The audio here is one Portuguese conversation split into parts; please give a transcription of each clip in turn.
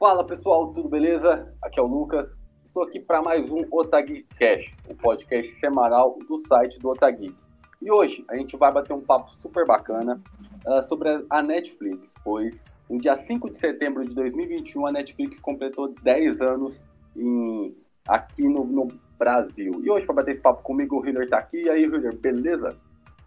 Fala pessoal, tudo beleza? Aqui é o Lucas. Estou aqui para mais um Otagui Cash, o podcast semanal do site do Otagui. E hoje a gente vai bater um papo super bacana uh, sobre a Netflix, pois no dia 5 de setembro de 2021 a Netflix completou 10 anos em, aqui no, no Brasil. E hoje para bater esse papo comigo o Hiller está aqui. E aí, Hiller, beleza?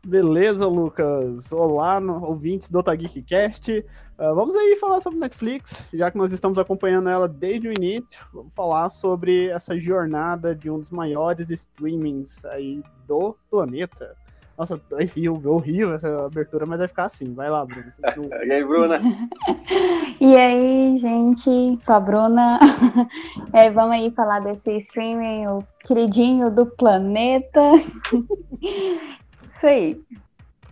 Beleza, Lucas. Olá, ouvintes do Otageekcast. Uh, vamos aí falar sobre Netflix, já que nós estamos acompanhando ela desde o início. Vamos falar sobre essa jornada de um dos maiores streamings aí do planeta. Nossa, horrível, horrível essa abertura, mas vai ficar assim. Vai lá, Bruno. e aí, Bruna? e aí, gente? Sou a Bruna. É, vamos aí falar desse streaming, o queridinho do planeta. Isso aí.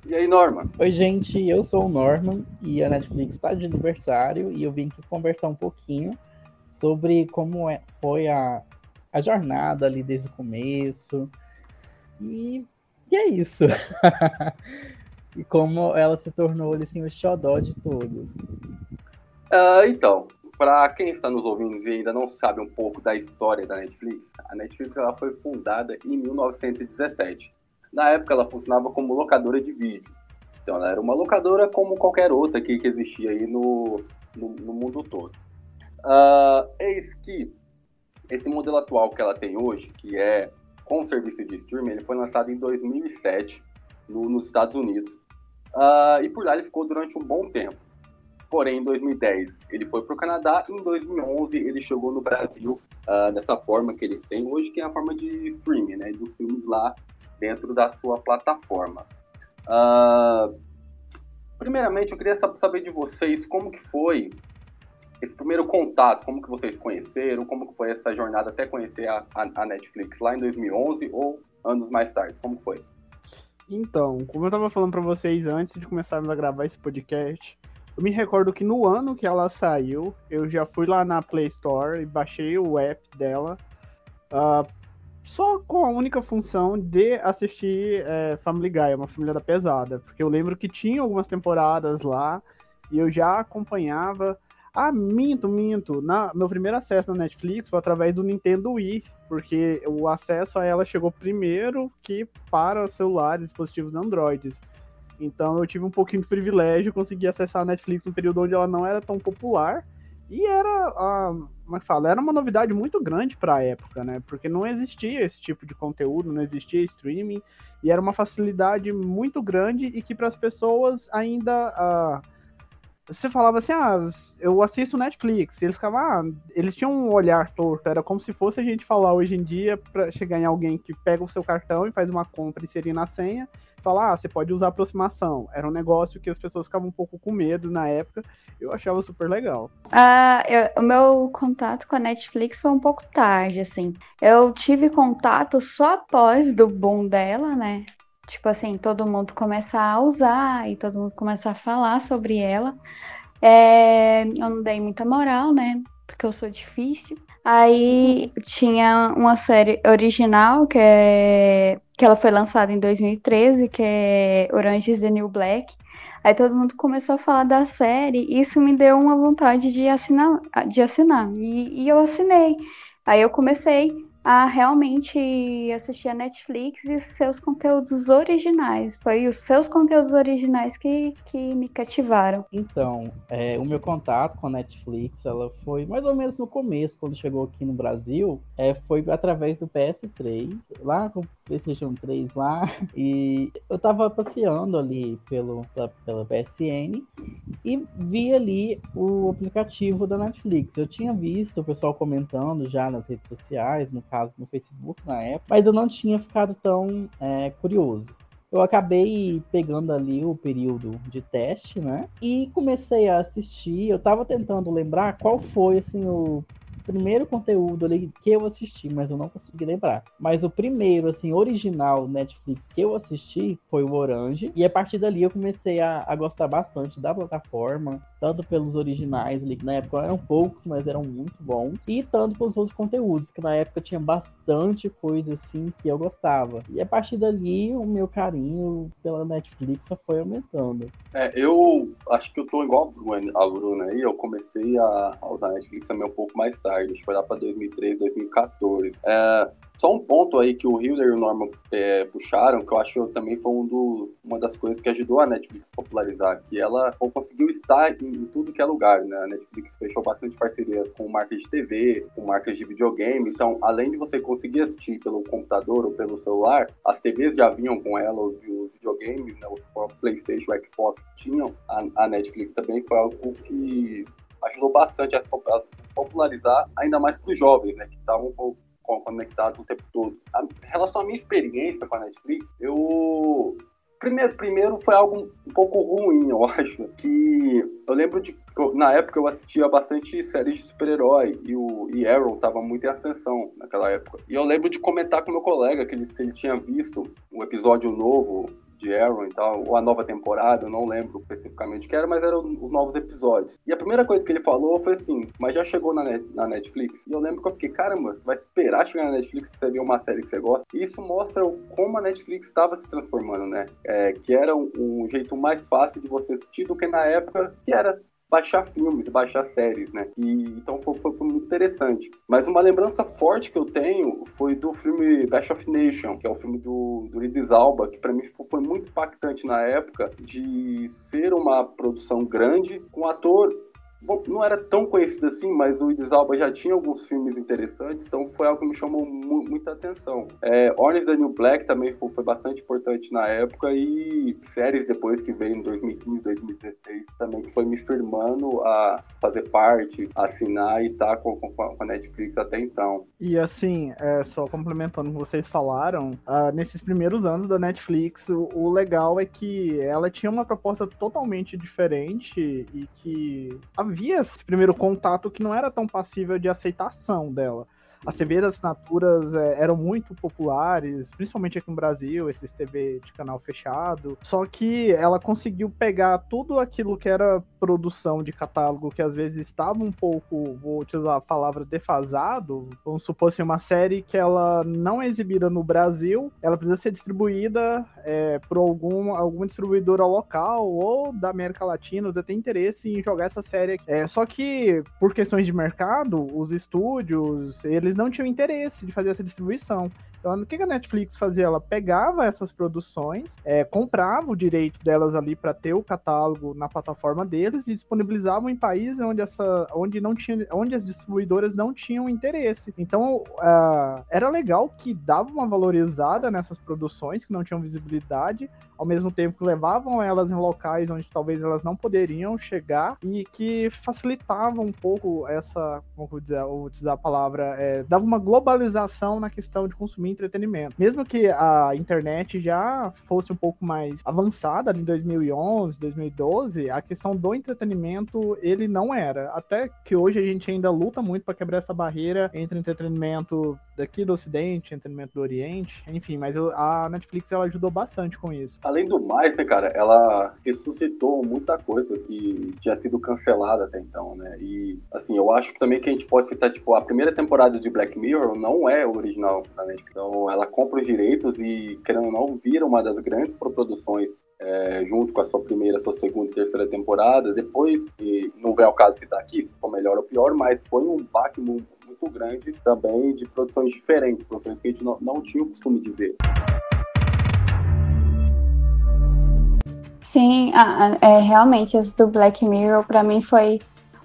E aí, Norman? Oi, gente, eu sou o Norman e a Netflix está de aniversário e eu vim aqui conversar um pouquinho sobre como é, foi a, a jornada ali desde o começo. E, e é isso. e como ela se tornou assim, o xodó de todos. Uh, então, para quem está nos ouvindo e ainda não sabe um pouco da história da Netflix, a Netflix ela foi fundada em 1917 na época, ela funcionava como locadora de vídeo. Então, ela era uma locadora como qualquer outra que, que existia aí no, no, no mundo todo. Uh, eis que esse modelo atual que ela tem hoje, que é com o serviço de streaming, ele foi lançado em 2007 no, nos Estados Unidos. Uh, e por lá ele ficou durante um bom tempo. Porém, em 2010 ele foi para o Canadá em 2011 ele chegou no Brasil uh, dessa forma que eles têm hoje, que é a forma de streaming, né? Dos filmes lá dentro da sua plataforma. Uh, primeiramente, eu queria saber de vocês como que foi esse primeiro contato, como que vocês conheceram, como que foi essa jornada até conhecer a, a, Netflix lá em 2011 ou anos mais tarde, como foi? Então, como eu estava falando para vocês antes de começarmos a gravar esse podcast, eu me recordo que no ano que ela saiu, eu já fui lá na Play Store e baixei o app dela uh, só com a única função de assistir é, Family Guy, uma família da pesada. Porque eu lembro que tinha algumas temporadas lá e eu já acompanhava. Ah, minto, minto. Na, meu primeiro acesso na Netflix foi através do Nintendo Wii, porque o acesso a ela chegou primeiro que para celulares, dispositivos Androids. Então eu tive um pouquinho de privilégio, consegui acessar a Netflix no período onde ela não era tão popular. E era, a, como é que fala? Era uma novidade muito grande para a época, né? Porque não existia esse tipo de conteúdo, não existia streaming, e era uma facilidade muito grande e que para as pessoas ainda. Você falava assim, ah, eu assisto Netflix. Eles ficavam, ah, eles tinham um olhar torto. Era como se fosse a gente falar hoje em dia para chegar em alguém que pega o seu cartão e faz uma compra e inserir na senha falar, ah, você pode usar aproximação. Era um negócio que as pessoas ficavam um pouco com medo na época. Eu achava super legal. Ah, eu, o meu contato com a Netflix foi um pouco tarde, assim. Eu tive contato só após do boom dela, né? Tipo assim, todo mundo começar a usar e todo mundo começar a falar sobre ela. É, eu não dei muita moral, né? Porque eu sou difícil. Aí tinha uma série original que é que ela foi lançada em 2013, que é Orange is the New Black. Aí todo mundo começou a falar da série, e isso me deu uma vontade de assinar, de assinar. E, e eu assinei. Aí eu comecei a realmente assistir a Netflix e seus conteúdos originais. Foi os seus conteúdos originais que, que me cativaram. Então, é, o meu contato com a Netflix, ela foi mais ou menos no começo, quando chegou aqui no Brasil, é, foi através do PS3, lá PlayStation 3 lá, e eu tava passeando ali pelo, pela, pela PSN e vi ali o aplicativo da Netflix. Eu tinha visto o pessoal comentando já nas redes sociais, no caso no Facebook na época, mas eu não tinha ficado tão é, curioso. Eu acabei pegando ali o período de teste, né? E comecei a assistir. Eu tava tentando lembrar qual foi, assim, o primeiro conteúdo ali que eu assisti, mas eu não consegui lembrar. Mas o primeiro, assim, original Netflix que eu assisti foi o Orange. E a partir dali eu comecei a, a gostar bastante da plataforma, tanto pelos originais ali, que na época eram poucos, mas eram muito bons, e tanto pelos outros conteúdos, que na época tinha bastante coisa assim que eu gostava. E a partir dali o meu carinho pela Netflix só foi aumentando. É, eu acho que eu tô igual a Bruna aí, eu comecei a, usar a Netflix também um pouco mais tarde, acho que foi lá pra 2013, 2014. É, só um ponto aí que o Hilder e o Norman é, puxaram, que eu acho que também foi um do, uma das coisas que ajudou a Netflix a popularizar, que ela conseguiu estar em, em, tudo que é lugar, né? A Netflix fechou bastante parceria com marcas de TV, com marcas de videogame, então além de você conseguir assistir pelo computador ou pelo celular, as TVs já vinham com ela, os, os videogames, né? o Playstation, o Xbox tinham, a, a Netflix também foi algo que ajudou bastante a, a popularizar, ainda mais para os jovens, né? Que estavam um pouco conectado o tempo todo. A, em relação à minha experiência com a Netflix, eu. Primeiro, primeiro foi algo um pouco ruim, eu acho. Que eu lembro de. Na época eu assistia bastante séries de super-herói e o e Arrow tava muito em ascensão naquela época. E eu lembro de comentar com meu colega que ele, se ele tinha visto um episódio novo de Arrow e tal, ou a nova temporada, eu não lembro especificamente o que era, mas eram os novos episódios. E a primeira coisa que ele falou foi assim, mas já chegou na, net, na Netflix? E eu lembro que eu fiquei, caramba, você vai esperar chegar na Netflix pra você ver uma série que você gosta? E isso mostra como a Netflix estava se transformando, né? É, que era um, um jeito mais fácil de você assistir do que na época que era baixar filmes, baixar séries, né? E, então foi, foi, muito interessante. Mas uma lembrança forte que eu tenho foi do filme Best of Nation, que é o filme do, do Idris Alba, que para mim foi muito impactante na época de ser uma produção grande com um ator Bom, não era tão conhecido assim, mas o Idris Alba já tinha alguns filmes interessantes, então foi algo que me chamou mu muita atenção. É, Orange New Black também foi, foi, bastante importante na época e séries depois que veio em 2015, 2016 também foi me firmando a fazer parte, assinar e estar tá com, com, com, a Netflix até então. E assim, é, só complementando o que vocês falaram, uh, nesses primeiros anos da Netflix, o, o legal é que ela tinha uma proposta totalmente diferente e que havia esse primeiro contato que não era tão passível de aceitação dela. As TVs assinaturas é, eram muito populares, principalmente aqui no Brasil, esses TV de canal fechado. Só que ela conseguiu pegar tudo aquilo que era produção de catálogo, que às vezes estava um pouco, vou utilizar a palavra defasado. Vamos supor assim, uma série que ela não é exibida no Brasil, ela precisa ser distribuída é, por algum, alguma distribuidora local ou da América Latina, você tem interesse em jogar essa série aqui. É, só que, por questões de mercado, os estúdios, eles eles não tinham interesse de fazer essa distribuição. Então, o que a Netflix fazia? Ela pegava essas produções, é, comprava o direito delas ali para ter o catálogo na plataforma deles e disponibilizavam em países onde, essa, onde, não tinha, onde as distribuidoras não tinham interesse. Então, uh, era legal que dava uma valorizada nessas produções que não tinham visibilidade, ao mesmo tempo que levavam elas em locais onde talvez elas não poderiam chegar e que facilitava um pouco essa, como vou dizer, vou a palavra, é, dava uma globalização na questão de consumir entretenimento. Mesmo que a internet já fosse um pouco mais avançada em 2011, 2012, a questão do entretenimento ele não era. Até que hoje a gente ainda luta muito para quebrar essa barreira entre entretenimento daqui do Ocidente, entretenimento do Oriente, enfim, mas a Netflix ela ajudou bastante com isso. Além do mais, né, cara, ela ressuscitou muita coisa que tinha sido cancelada até então, né? E assim, eu acho também que a gente pode citar, tipo, a primeira temporada de Black Mirror não é original da Netflix. Então ela compra os direitos e, querendo ou não, vira uma das grandes produções é, junto com a sua primeira, sua segunda e terceira temporada. Depois, e não é o caso citar aqui se for melhor ou pior, mas foi um baque muito, muito grande também de produções diferentes, produções que a gente não, não tinha o costume de ver. Sim, é, realmente, as do Black Mirror, para mim, foi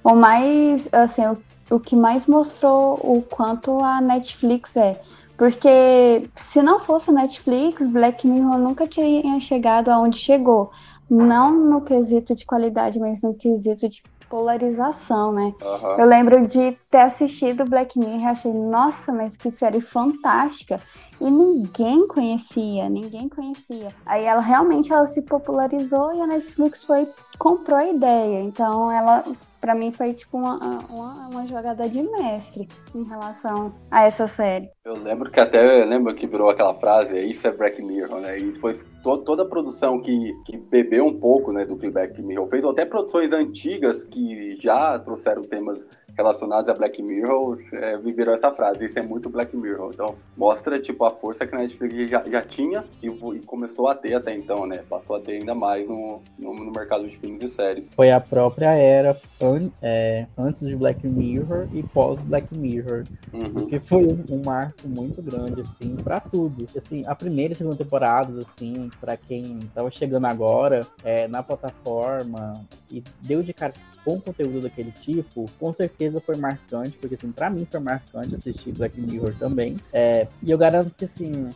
o mais, assim, o, o que mais mostrou o quanto a Netflix é porque se não fosse a Netflix, Black Mirror nunca tinha chegado aonde chegou. Não no quesito de qualidade, mas no quesito de polarização, né? Aham. Eu lembro de ter assistido Black Mirror e achei, nossa, mas que série fantástica. E ninguém conhecia, ninguém conhecia. Aí ela realmente ela se popularizou e a Netflix foi comprou a ideia. Então ela para mim foi tipo uma, uma, uma jogada de mestre em relação a essa série. Eu lembro que até lembro que virou aquela frase, isso é Black Mirror, né? E depois to, toda a produção que, que bebeu um pouco né, do que Black Mirror fez, ou até produções antigas que já trouxeram temas relacionados a Black Mirror, é, viveram essa frase, isso é muito Black Mirror. Então, mostra, tipo, a força que a Netflix já, já tinha e, e começou a ter até então, né? Passou a ter ainda mais no, no, no mercado de filmes e séries. Foi a própria era an- é, antes de Black Mirror e pós Black Mirror. Uhum. Porque foi um, um marco muito grande, assim, pra tudo. Assim, a primeira e segunda temporadas, assim, pra quem tava chegando agora é, na plataforma e deu de cara com conteúdo daquele tipo, com certeza foi marcante, porque assim, pra mim foi marcante assistir Black Mirror também. É, e eu garanto que assim,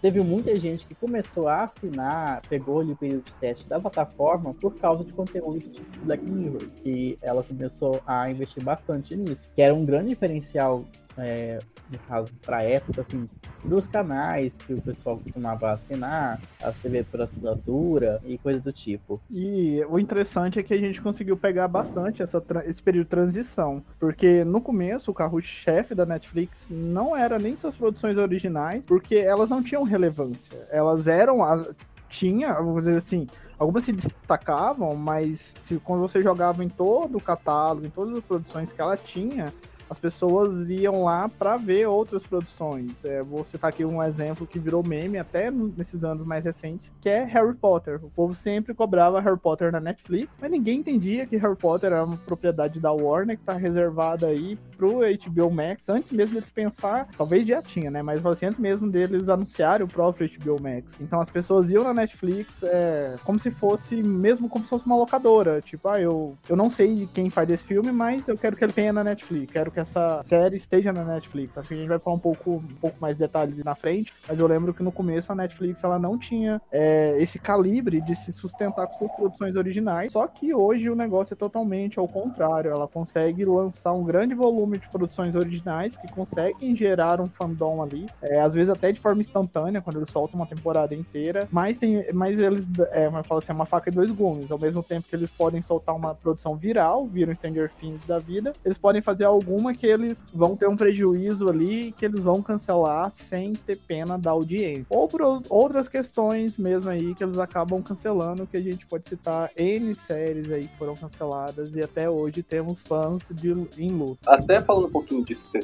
teve muita gente que começou a assinar, pegou ali o período de teste da plataforma por causa de conteúdo tipo Black Mirror, que ela começou a investir bastante nisso, que era um grande diferencial, é, no caso, pra época, assim, dos canais que o pessoal costumava assinar, as TV por assinatura e coisa do tipo. E o interessante é que a gente conseguiu pegar bastante essa, esse período de transição. Porque no começo, o carro-chefe da Netflix não era nem suas produções originais, porque elas não tinham relevância. Elas eram. As, tinha, vamos dizer assim. Algumas se destacavam, mas se, quando você jogava em todo o catálogo, em todas as produções que ela tinha, as pessoas iam lá para ver outras produções. É, vou citar aqui um exemplo que virou meme até nesses anos mais recentes, que é Harry Potter. O povo sempre cobrava Harry Potter na Netflix, mas ninguém entendia que Harry Potter era uma propriedade da Warner que tá reservada aí pro HBO Max, antes mesmo deles pensar, talvez já tinha, né? Mas assim, antes mesmo deles anunciarem o próprio HBO Max. Então as pessoas iam na Netflix é, como se fosse, mesmo como se fosse uma locadora. Tipo, ah, eu, eu não sei quem faz esse filme, mas eu quero que ele tenha na Netflix. Quero que essa série esteja na Netflix. Acho que a gente vai falar um pouco, um pouco mais detalhes na frente, mas eu lembro que no começo a Netflix ela não tinha é, esse calibre de se sustentar com suas produções originais. Só que hoje o negócio é totalmente ao contrário. Ela consegue lançar um grande volume de produções originais que conseguem gerar um fandom ali, é, às vezes até de forma instantânea, quando eles soltam uma temporada inteira. Mas tem, mas eles, é, falo assim, é uma faca de dois gumes. Ao mesmo tempo que eles podem soltar uma produção viral, viram Stranger Things da vida, eles podem fazer alguma que eles vão ter um prejuízo ali que eles vão cancelar sem ter pena da audiência. Ou por ou- outras questões mesmo aí que eles acabam cancelando, que a gente pode citar N séries aí que foram canceladas e até hoje temos fãs de, em luta. Até falando um pouquinho disso que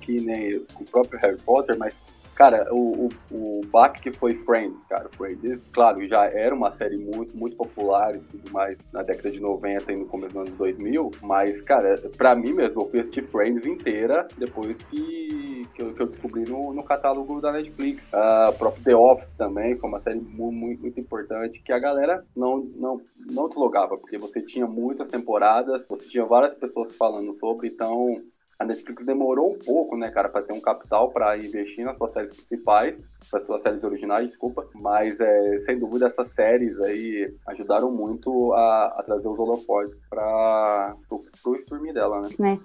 que nem o próprio Harry Potter, mas, cara, o, o, o baque que foi Friends, cara, Friends, claro, já era uma série muito, muito popular e tudo mais na década de 90 e no começo dos anos 2000, mas, cara, pra mim mesmo, eu fui assistir Friends inteira depois que, que, eu, que eu descobri no, no catálogo da Netflix. A próprio The Office também foi uma série mu- muito, muito importante que a galera não, não, não deslogava, porque você tinha muitas temporadas, você tinha várias pessoas falando sobre, então a Netflix demorou um pouco, né, cara, para ter um capital para investir nas suas séries principais, nas suas séries originais, desculpa. Mas, é, sem dúvida, essas séries aí ajudaram muito a, a trazer os holofotes para pro, pro streaming dela, né? né?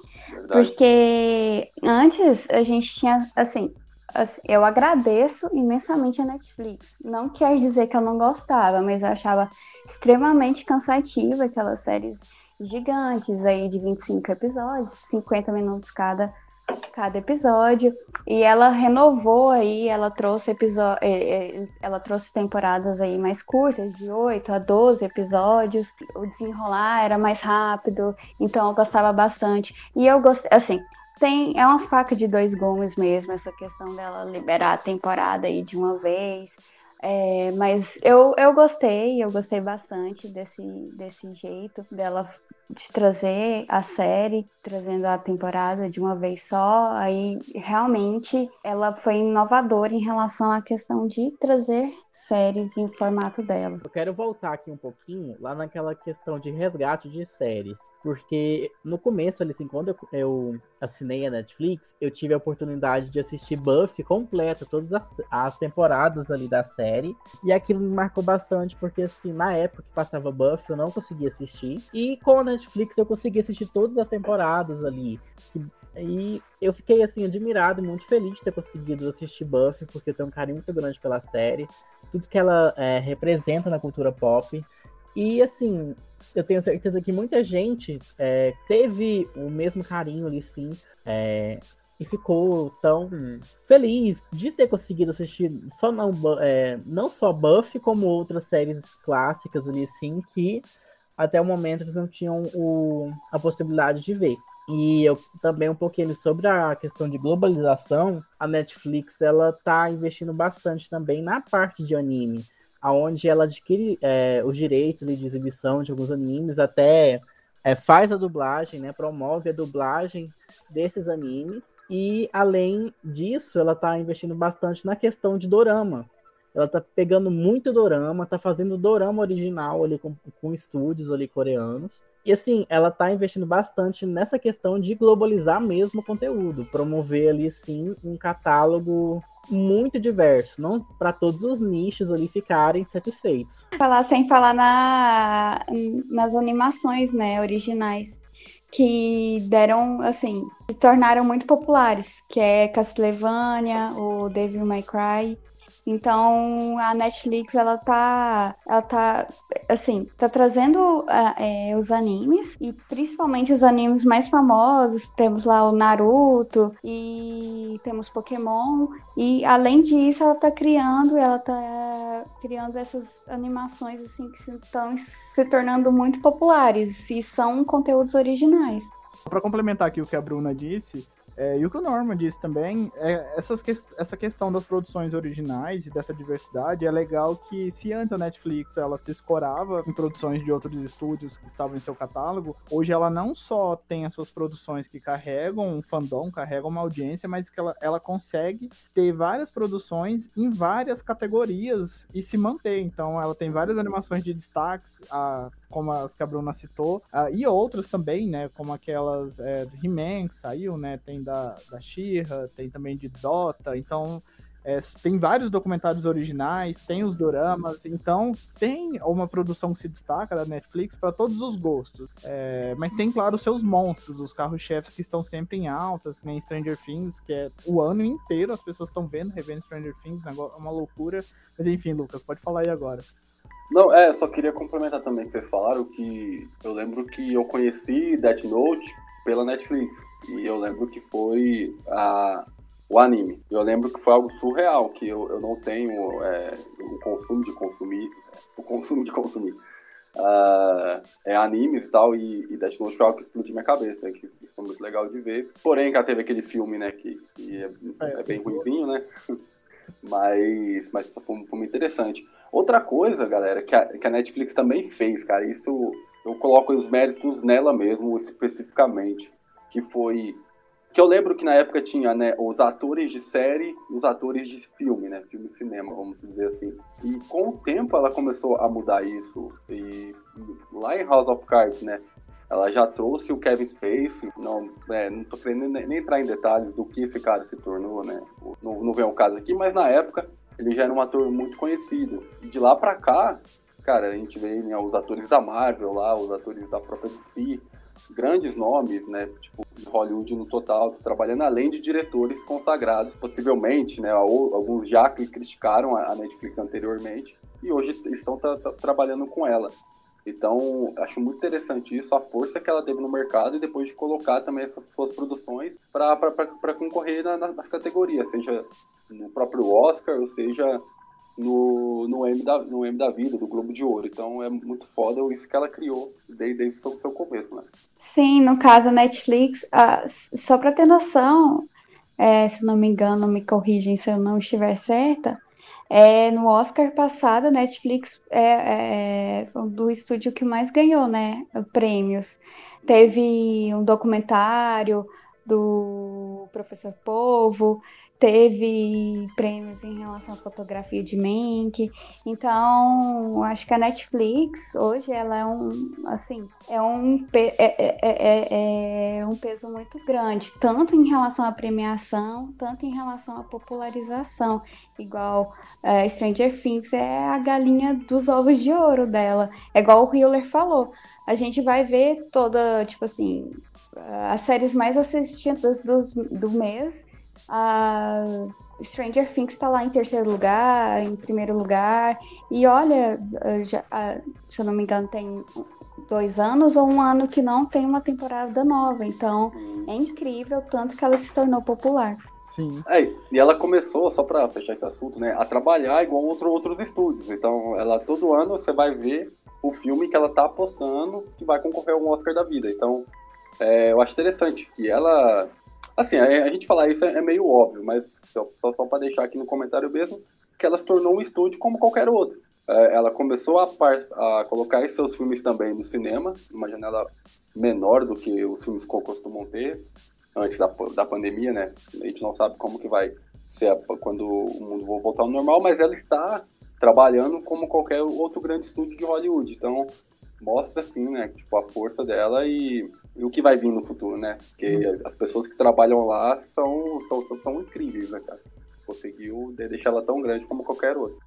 Porque antes a gente tinha, assim, assim, eu agradeço imensamente a Netflix. Não quer dizer que eu não gostava, mas eu achava extremamente cansativa aquelas séries gigantes aí de 25 episódios, 50 minutos cada, cada episódio. E ela renovou aí, ela trouxe episódio, ela trouxe temporadas aí mais curtas, de 8 a 12 episódios. O desenrolar era mais rápido, então eu gostava bastante. E eu gostei, assim, tem, é uma faca de dois gumes mesmo, essa questão dela liberar a temporada aí de uma vez. É, mas eu, eu gostei, eu gostei bastante desse, desse jeito dela de trazer a série, trazendo a temporada de uma vez só. Aí realmente ela foi inovadora em relação à questão de trazer séries em formato dela. Eu quero voltar aqui um pouquinho lá naquela questão de resgate de séries. Porque no começo, assim, quando eu, eu assinei a Netflix, eu tive a oportunidade de assistir Buffy completa, todas as, as temporadas ali da série. E aquilo me marcou bastante, porque assim, na época que passava Buffy, eu não conseguia assistir. E a Netflix eu consegui assistir todas as temporadas ali. E eu fiquei assim admirado, muito feliz de ter conseguido assistir Buffy, porque eu tenho um carinho muito grande pela série, tudo que ela é, representa na cultura pop. E assim, eu tenho certeza que muita gente é, teve o mesmo carinho ali, sim, é, e ficou tão feliz de ter conseguido assistir só não, é, não só Buffy, como outras séries clássicas ali, sim, que até o momento eles não tinham o, a possibilidade de ver. E eu também um pouquinho sobre a questão de globalização, a Netflix ela tá investindo bastante também na parte de anime, aonde ela adquire é, os direitos de exibição de alguns animes, até é, faz a dublagem, né, promove a dublagem desses animes e além disso ela está investindo bastante na questão de dorama. Ela tá pegando muito dorama, tá fazendo dorama original ali com, com estúdios ali coreanos e assim, ela tá investindo bastante nessa questão de globalizar mesmo o conteúdo, promover ali sim um catálogo muito diverso, não para todos os nichos ali ficarem satisfeitos. Falar sem falar na, nas animações, né, originais que deram, assim, se tornaram muito populares, que é Castlevania, o Devil May Cry, então a Netflix ela tá, ela tá, assim, tá trazendo é, os animes e principalmente os animes mais famosos. Temos lá o Naruto e temos Pokémon e além disso ela tá criando, ela tá criando essas animações assim que estão se tornando muito populares e são conteúdos originais. Para complementar aqui o que a Bruna disse, é, e o que o Norman disse também, é essas que, essa questão das produções originais e dessa diversidade é legal que se antes a Netflix ela se escorava em produções de outros estúdios que estavam em seu catálogo, hoje ela não só tem as suas produções que carregam um fandom, carregam uma audiência, mas que ela, ela consegue ter várias produções em várias categorias e se manter. Então ela tem várias animações de destaques, a, como as que a Bruna citou, a, e outras também, né? Como aquelas é, He-Man que saiu, né? Tem da, da She-Ra, tem também de Dota, então é, tem vários documentários originais, tem os doramas, então tem uma produção que se destaca da Netflix para todos os gostos. É, mas tem, claro, os seus monstros, os carros-chefes que estão sempre em altas, nem Stranger Things, que é o ano inteiro as pessoas estão vendo, revendo Stranger Things, é uma loucura. Mas enfim, Lucas, pode falar aí agora. Não, é, só queria complementar também que vocês falaram que eu lembro que eu conheci Death Note pela Netflix. E eu lembro que foi a, o anime. Eu lembro que foi algo surreal, que eu, eu não tenho é, o consumo de consumir, o consumo de consumir uh, é, animes e tal, e, e Death Note foi algo que explodiu minha cabeça, que foi muito legal de ver. Porém, já teve aquele filme, né, que, que é, é, é bem ruimzinho, né? mas, mas foi, foi muito interessante. Outra coisa, galera, que a, que a Netflix também fez, cara, isso eu coloco os méritos nela mesmo, especificamente, que foi que eu lembro que na época tinha né, os atores de série e os atores de filme, né, filme e cinema, vamos dizer assim. E com o tempo ela começou a mudar isso. E lá em House of Cards, né, ela já trouxe o Kevin Spacey. Não, é, não tô querendo nem, entrar em detalhes do que esse cara se tornou, né. Não, não vem ao caso aqui, mas na época ele já era um ator muito conhecido. E de lá para cá, cara, a gente vê né, os atores da Marvel lá, os atores da própria DC, grandes nomes, né, tipo, de Hollywood no total, trabalhando além de diretores consagrados, possivelmente, né, alguns já que criticaram a Netflix anteriormente e hoje estão trabalhando com ela. Então, acho muito interessante isso, a força que ela teve no mercado e depois de colocar também essas suas produções para concorrer na, nas categorias, seja no próprio Oscar, ou seja no, no, M da, no M da vida, do Globo de Ouro. Então é muito foda isso que ela criou desde, desde o seu, começo, né? Sim, no caso a Netflix, só para ter noção, é, se não me engano, me corrigem se eu não estiver certa, é, no Oscar passado, a Netflix é, é, foi do estúdio que mais ganhou, né, prêmios. Teve um documentário do Professor Povo, teve prêmios em relação à fotografia de Mank. Então, acho que a Netflix hoje ela é um assim é um é, é, é, é, um peso muito grande, tanto em relação à premiação, tanto em relação à popularização. Igual uh, Stranger Things é a galinha dos ovos de ouro dela. É igual o Hiller falou. A gente vai ver toda, tipo assim, as séries mais assistidas do, do mês a Stranger Things está lá em terceiro lugar, em primeiro lugar. E olha, já, se eu não me engano, tem dois anos ou um ano que não tem uma temporada nova. Então é incrível tanto que ela se tornou popular. Sim. É, e ela começou, só para fechar esse assunto, né, a trabalhar igual outro, outros estúdios. Então, ela todo ano você vai ver o filme que ela tá apostando que vai concorrer a um Oscar da vida. Então, é, eu acho interessante que ela Assim, a, a gente falar isso é, é, meio óbvio, mas só, só, só para deixar aqui no comentário mesmo, que ela se tornou um estúdio como qualquer outro. É, ela começou a, par, a colocar seus filmes também no cinema, numa janela menor do que os filmes costumam ter, antes da, da pandemia, né? A gente não sabe como que vai ser quando o mundo voltar ao normal, mas ela está trabalhando como qualquer outro grande estúdio de Hollywood. Então, mostra, assim, né, tipo, a força dela e e o que vai vir no futuro, né? Porque uhum. as pessoas que trabalham lá são, são, são incríveis, né, cara? Conseguiu deixar ela tão grande como qualquer outra.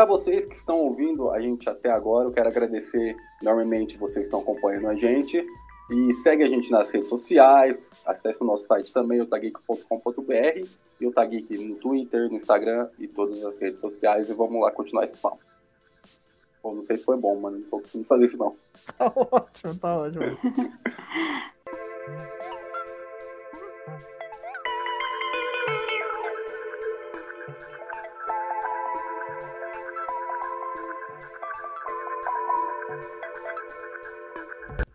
para vocês que estão ouvindo a gente até agora, eu quero agradecer enormemente vocês que estão acompanhando a gente. E segue a gente nas redes sociais, acesse o nosso site também, otageek.com.br e o Tageek no Twitter, no Instagram e todas as redes sociais e vamos lá continuar esse papo. Bom, não sei se foi bom, mano, não tô conseguindo fazer isso não. Tá ótimo, tá ótimo.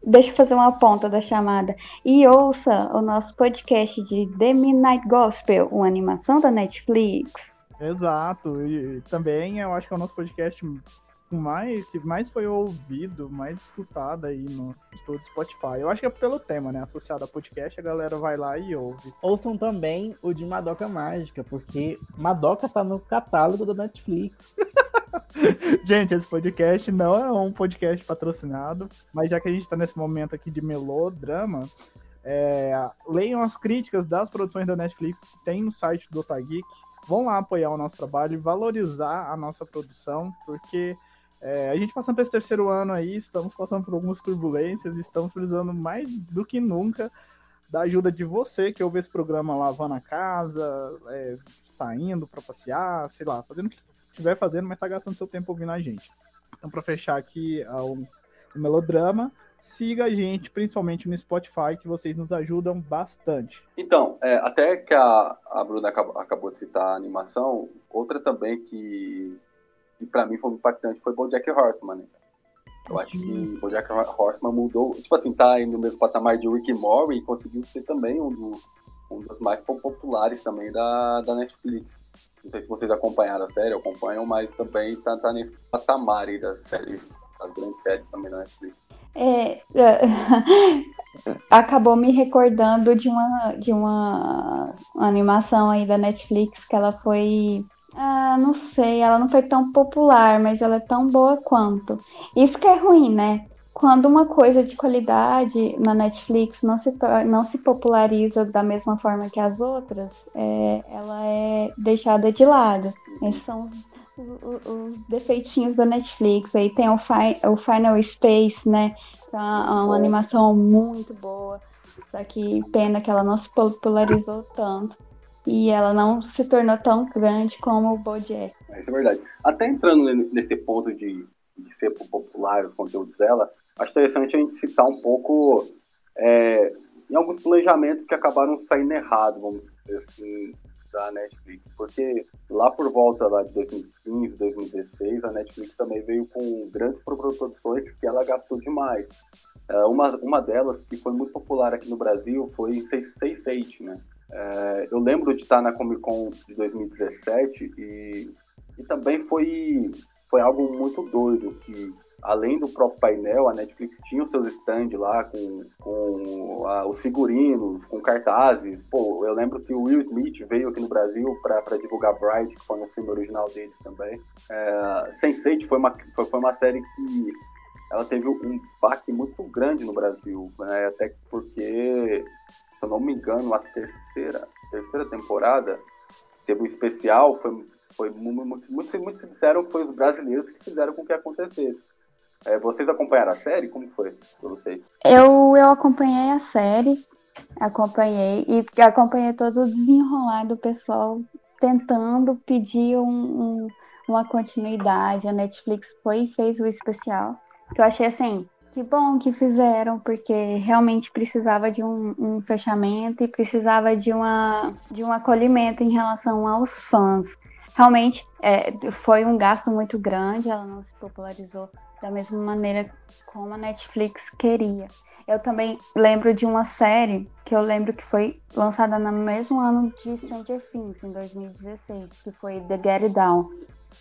deixa eu fazer uma ponta da chamada. E ouça o nosso podcast de The Midnight Gospel, uma animação da Netflix. Exato. E também eu acho que é o nosso podcast mais, que mais foi ouvido, mais escutado aí no todo Spotify. Eu acho que é pelo tema, né? Associado a podcast, a galera vai lá e ouve. Ouçam também o de Madoka Mágica, porque Madoka tá no catálogo da Netflix. gente, esse podcast não é um podcast patrocinado, mas já que a gente está nesse momento aqui de melodrama, é, leiam as críticas das produções da Netflix que tem no site do Otageek. Vão lá apoiar o nosso trabalho e valorizar a nossa produção, porque é, a gente passando por esse terceiro ano aí, estamos passando por algumas turbulências, estamos precisando mais do que nunca da ajuda de você que ouve esse programa lavando a casa, é, saindo para passear, sei lá, fazendo o que estiver fazendo, mas está gastando seu tempo ouvindo a gente. Então, para fechar aqui o, o melodrama, siga a gente, principalmente no Spotify, que vocês nos ajudam bastante. Então, é, até que a, a Bruna acabou, acabou, de citar a animação, outra também que, que para mim foi impactante foi BoJack Horseman. Né? Eu acho que BoJack Horseman mudou, tipo assim, tá aí no mesmo patamar de Rick Morty e conseguiu ser também um, do, um dos mais populares também da, da Netflix. Não sei se vocês acompanharam a série, acompanham, mas também tá, tá nesse patamar aí das séries, das grandes séries também da Netflix. É, é acabou me recordando de uma, de uma, uma, animação aí da Netflix que ela foi. Ah, não sei, ela não foi tão popular, mas ela é tão boa quanto. Isso que é ruim, né? quando uma coisa de qualidade na Netflix não se, não se populariza da mesma forma que as outras, é, ela é deixada de lado. Esses são os, os, os, defeitinhos da Netflix. Aí tem o, fi, o Final Space, né? Que é uma, uma animação muito boa. Só que pena que ela não se popularizou tanto. E ela não se tornou tão grande como o Bojack. Isso é verdade. Até entrando nesse ponto de, de ser popular os conteúdos dela, acho interessante a gente citar um pouco é, em alguns planejamentos que acabaram saindo errado, vamos dizer assim, da Netflix, porque lá por volta lá de 2015, 2016, a Netflix também veio com grandes produções que ela gastou demais. É, uma, uma delas, que foi muito popular aqui no Brasil, foi Sense8, né? É, eu lembro de estar na Comic Con de 2017 e, e também foi, foi algo muito doido que além do próprio painel, a Netflix tinha os seus stands lá com, com a, os figurinos, com cartazes. Pô, eu lembro que o Will Smith veio aqui no Brasil para divulgar Bright, que foi um filme original dele também. É, Sense8 foi uma, foi, foi uma série que ela teve um baque muito grande no Brasil, né? até porque, eu não me engano, a terceira, terceira temporada teve um especial, foi, foi muito, muito, muito, que foi os brasileiros que fizeram com que acontecesse. É, vocês acompanharam a série? Como foi pra vocês? Eu, eu acompanhei a série, acompanhei e acompanhei todo o desenrolar do pessoal tentando pedir um, um, uma continuidade. A Netflix foi e fez o especial. Que eu achei assim, que bom que fizeram, porque realmente precisava de um, um, fechamento e precisava de, uma, de um acolhimento em relação aos fãs. Realmente é, foi um gasto muito grande, ela não se popularizou da mesma maneira como a Netflix queria. Eu também lembro de uma série que eu lembro que foi lançada no mesmo ano de Stranger Things, em 2016, que foi The Get It Down.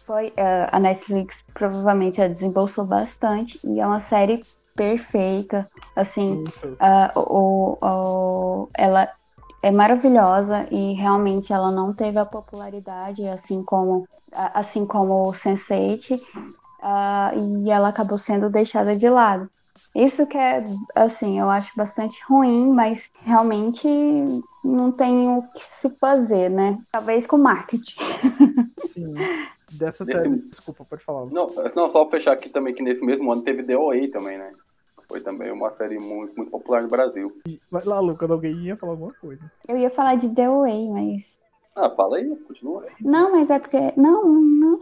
Foi, uh, a Netflix provavelmente a desembolsou bastante e é uma série perfeita. Assim, uh, o, o, ela é maravilhosa e realmente ela não teve a popularidade assim como assim como o Sense8 uh, e ela acabou sendo deixada de lado. Isso que é, assim, eu acho bastante ruim, mas realmente não tem o que se fazer, né? Talvez com marketing. Sim. Dessa nesse... série, desculpa, pode falar. Não, não, só fechar aqui também que nesse mesmo ano teve The OA também, né? Foi também uma série muito, muito popular no Brasil. Vai lá, Luca, alguém ia falar alguma coisa. Eu ia falar de The Way, mas ah, fala aí, continua. Não, mas é porque. Não, não.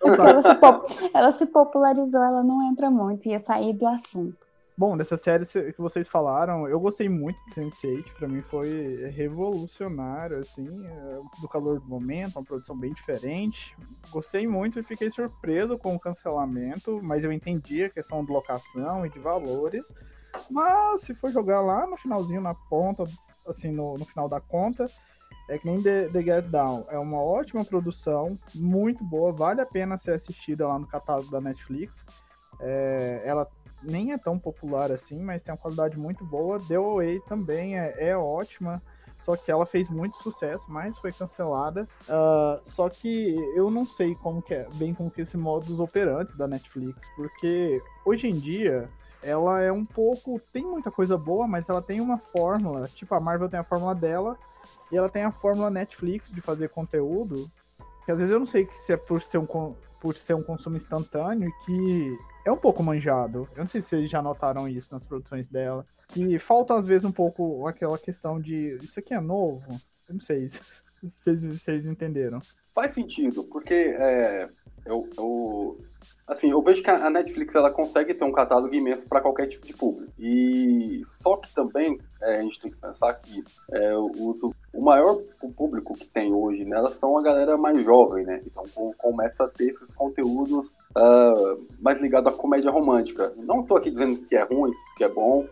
Então ela, se pop... ela se popularizou, ela não entra muito, ia sair do assunto. Bom, dessa série que vocês falaram, eu gostei muito de Sense8, pra mim foi revolucionário, assim, é, do calor do momento, uma produção bem diferente. Gostei muito e fiquei surpreso com o cancelamento, mas eu entendi a questão de locação e de valores. Mas se for jogar lá no finalzinho, na ponta, assim, no, no final da conta, é que nem The, The, Get Down. É uma ótima produção, muito boa, vale a pena ser assistida lá no catálogo da Netflix. É, ela nem é tão popular assim, mas tem uma qualidade muito boa. The Away também é, é ótima, só que ela fez muito sucesso, mas foi cancelada. Uh, só que eu não sei como que é, bem como que é esse modus operantes da Netflix, porque hoje em dia ela é um pouco. Tem muita coisa boa, mas ela tem uma fórmula. Tipo, a Marvel tem a fórmula dela, e ela tem a fórmula Netflix de fazer conteúdo, que às vezes eu não sei se é por ser um, por ser um consumo instantâneo, que é um pouco manjado. Eu não sei se vocês já notaram isso nas produções dela. Que falta às vezes um pouco aquela questão de isso aqui é novo. Eu não sei se vocês, vocês entenderam. Faz sentido, porque é, eu, eu, assim, eu vejo que a Netflix ela consegue ter um catálogo imenso para qualquer tipo de público. E só que também é, a gente tem que pensar que é, o, o maior público que tem hoje nela são a galera mais jovem, né? Então começa a ter esses conteúdos uh, mais ligados à comédia romântica. Não estou aqui dizendo que é ruim, que é bom,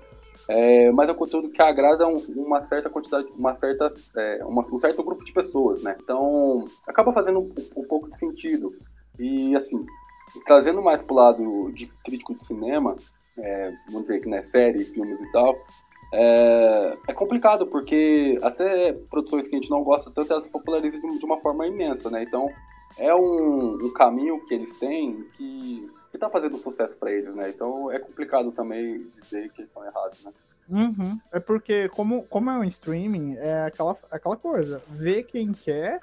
é, mas é um conteúdo que agrada um, uma certa quantidade, uma certa, é, uma, um certo grupo de pessoas, né? Então acaba fazendo um, um pouco de sentido. E assim, trazendo mais pro lado de crítico de cinema, é, vamos dizer que né, série, filmes e tal, é, é, complicado, porque até produções que a gente não gosta tanto, elas popularizam de, de uma forma imensa, né? Então, é um, um caminho que eles têm que, que tá fazendo sucesso para eles, né? Então, é complicado também dizer que eles são errados, né? Uhum. É porque, como, como é um streaming, é aquela, aquela coisa, vê quem quer.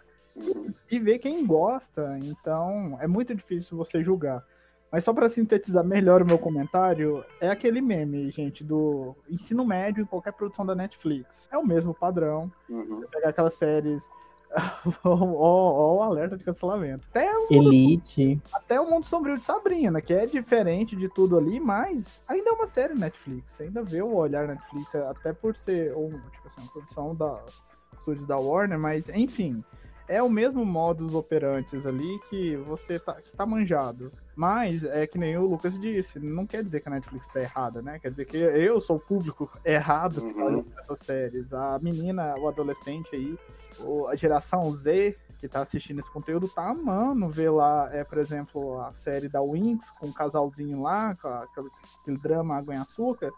E vê quem gosta. Então, é muito difícil você julgar. Mas só para sintetizar melhor o meu comentário, é aquele meme, gente, do ensino médio em qualquer produção da Netflix. É o mesmo padrão. Uhum. Pegar aquelas séries. Ó, o alerta de cancelamento. Até o Elite. Até o Mundo Sombrio de Sabrina, que é diferente de tudo ali, mas ainda é uma série Netflix. Ainda vê o olhar Netflix, até por ser um, tipo assim, uma produção da estúdios da Warner, mas enfim. É o mesmo modus operantes ali que você tá, que tá manjado. Mas é que nem o Lucas disse, não quer dizer que a Netflix tá errada, né? Quer dizer que eu sou o público errado Uhum. essas séries. A menina, o adolescente aí, a geração Z que tá assistindo esse conteúdo tá amando ver lá, é, por exemplo, a série da Winx com o casalzinho lá, com aquele drama água em açúcar.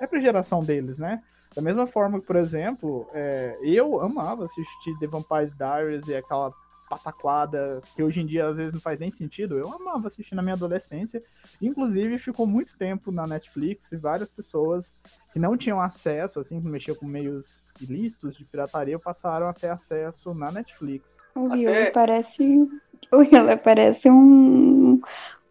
É pra geração deles, né? Da mesma forma que, por exemplo, é, eu amava assistir The Vampire Diaries e aquela pataquada que hoje em dia às vezes não faz nem sentido. Eu amava assistir na minha adolescência. Inclusive, ficou muito tempo na Netflix e várias pessoas que não tinham acesso, assim, que mexiam com meios ilícitos de pirataria, passaram a ter acesso na Netflix. O Até- Hiller parece. O Hiller parece um,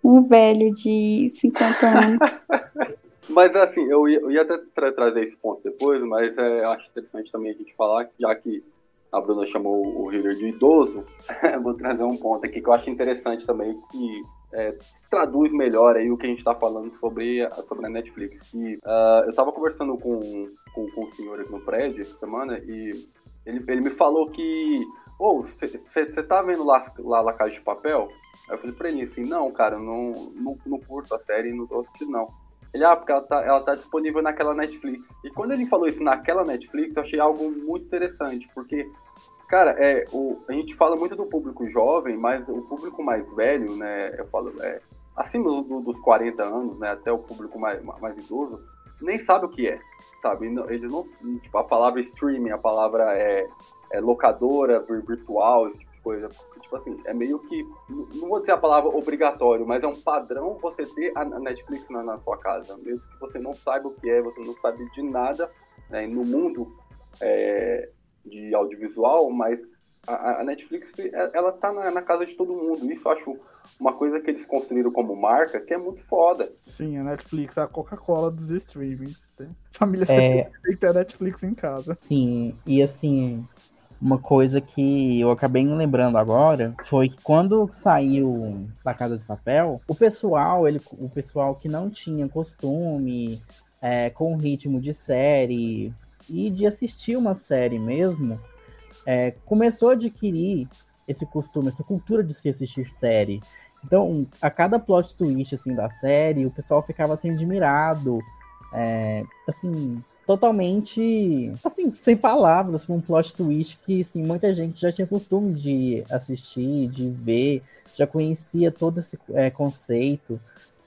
um velho de 50 anos. Mas assim, eu ia, eu ia até tra- trazer esse ponto depois, mas é, acho interessante também a gente falar, já que a Bruna chamou o Hiller de idoso, vou trazer um ponto aqui que eu acho interessante também, que é, traduz melhor aí o que a gente está falando sobre a, sobre a Netflix. Que, ah, eu estava conversando com, com, com o senhor aqui no prédio essa semana e ele, ele me falou que Ô, você tá vendo lá, lá La Casa de Papel? Aí eu falei pra ele assim, não, cara, não, não, não curto a série, não tô assistindo, não. Ele, ah, porque ela tá, ela tá disponível naquela Netflix. E quando ele falou isso naquela Netflix, eu achei algo muito interessante, porque, cara, é, o, a gente fala muito do público jovem, mas o público mais velho, né, eu falo, é, acima do, dos 40 anos, né, até o público mais, mais idoso, nem sabe o que é, sabe? Ele não, tipo, a palavra streaming, a palavra é, é locadora virtual, coisa. Tipo assim, é meio que, não vou dizer a palavra obrigatório, mas é um padrão você ter a Netflix na, na sua casa. Mesmo que você não saiba o que é, você não sabe de nada né, no mundo é, de audiovisual, mas a, a, Netflix, ela tá na, na, casa de todo mundo. Isso eu acho uma coisa que eles construíram como marca que é muito foda. Sim, a Netflix é a Coca-Cola dos streamings. Tem. Família É... tem que ter a Netflix em casa. Sim, e assim, uma coisa que eu acabei me lembrando agora foi que quando saiu da Casa de Papel, o pessoal, ele, o pessoal que não tinha costume é, com ritmo de série e de assistir uma série mesmo, é, começou a adquirir esse costume, essa cultura de se assistir série. Então, a cada plot twist assim da série, o pessoal ficava assim admirado, é, assim totalmente, assim, sem palavras, um plot twist que, assim, muita gente já tinha costume de assistir, de ver, já conhecia todo esse é, conceito.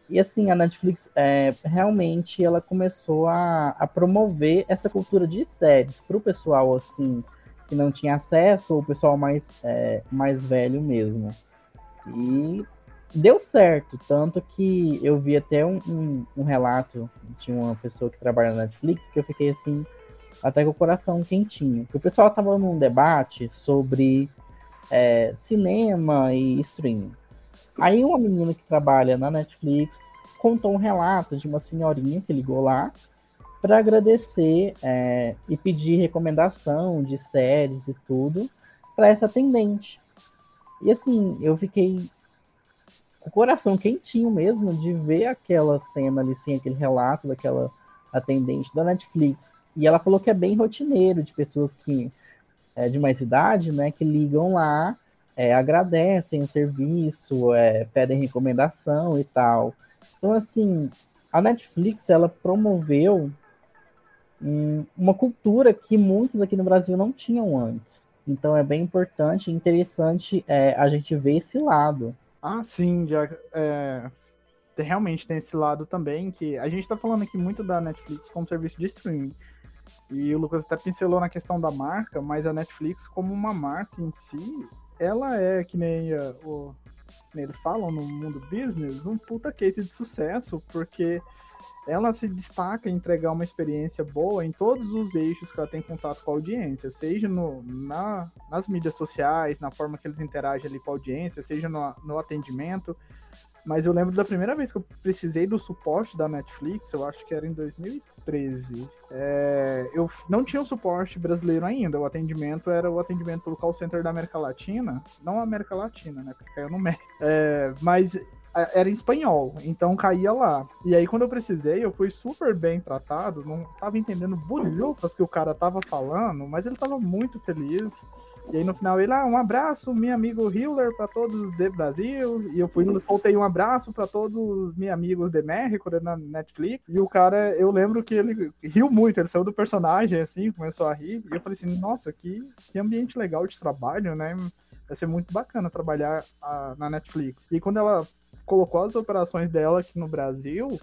E, assim, a Netflix, é, realmente, ela começou a, a promover essa cultura de séries para o pessoal, assim, que não tinha acesso, ou o pessoal mais, é, mais velho mesmo. E deu certo, tanto que eu vi até um, um, um, relato de uma pessoa que trabalha na Netflix que eu fiquei assim, até com o coração quentinho. Porque o pessoal tava num debate sobre é, cinema e streaming. Aí uma menina que trabalha na Netflix contou um relato de uma senhorinha que ligou lá para agradecer é, e pedir recomendação de séries e tudo para essa atendente. E assim, eu fiquei o coração quentinho mesmo de ver aquela cena ali, sim, aquele relato daquela atendente da Netflix. E ela falou que é bem rotineiro de pessoas que é, de mais idade, né, que ligam lá, é, agradecem o serviço, é, pedem recomendação e tal. Então, assim, a Netflix ela promoveu um, uma cultura que muitos aqui no Brasil não tinham antes. Então, é bem importante e interessante é, a gente ver esse lado. Ah, sim, já é, realmente tem esse lado também que a gente está falando aqui muito da Netflix como serviço de streaming. E o Lucas até pincelou na questão da marca, mas a Netflix como uma marca em si, ela é que nem uh, o, eles falam no mundo business, um puta case de sucesso, porque ela se destaca em entregar uma experiência boa em todos os eixos que ela tem contato com a audiência, seja no, na, nas mídias sociais, na forma que eles interagem ali com a audiência, seja no, no atendimento. Mas eu lembro da primeira vez que eu precisei do suporte da Netflix, eu acho que era em 2013. É, eu não tinha o suporte brasileiro ainda, o atendimento era o atendimento pelo call center da América Latina, não a América Latina, né, porque caiu no México. É, mas era em espanhol, então caía lá. E aí, quando eu precisei, eu fui super bem tratado, não tava entendendo bolhufas que o cara tava falando, mas ele tava muito feliz. E aí no final ele, ah, um abraço, meu amigo Hiller, para todos do Brasil. E eu fui soltei um abraço para todos os meus amigos de México na Netflix. E o cara, eu lembro que ele riu muito, ele saiu do personagem assim, começou a rir. E eu falei assim, nossa, que, que ambiente legal de trabalho, né? Vai ser muito bacana trabalhar a, na Netflix. E quando ela colocou as operações dela aqui no Brasil,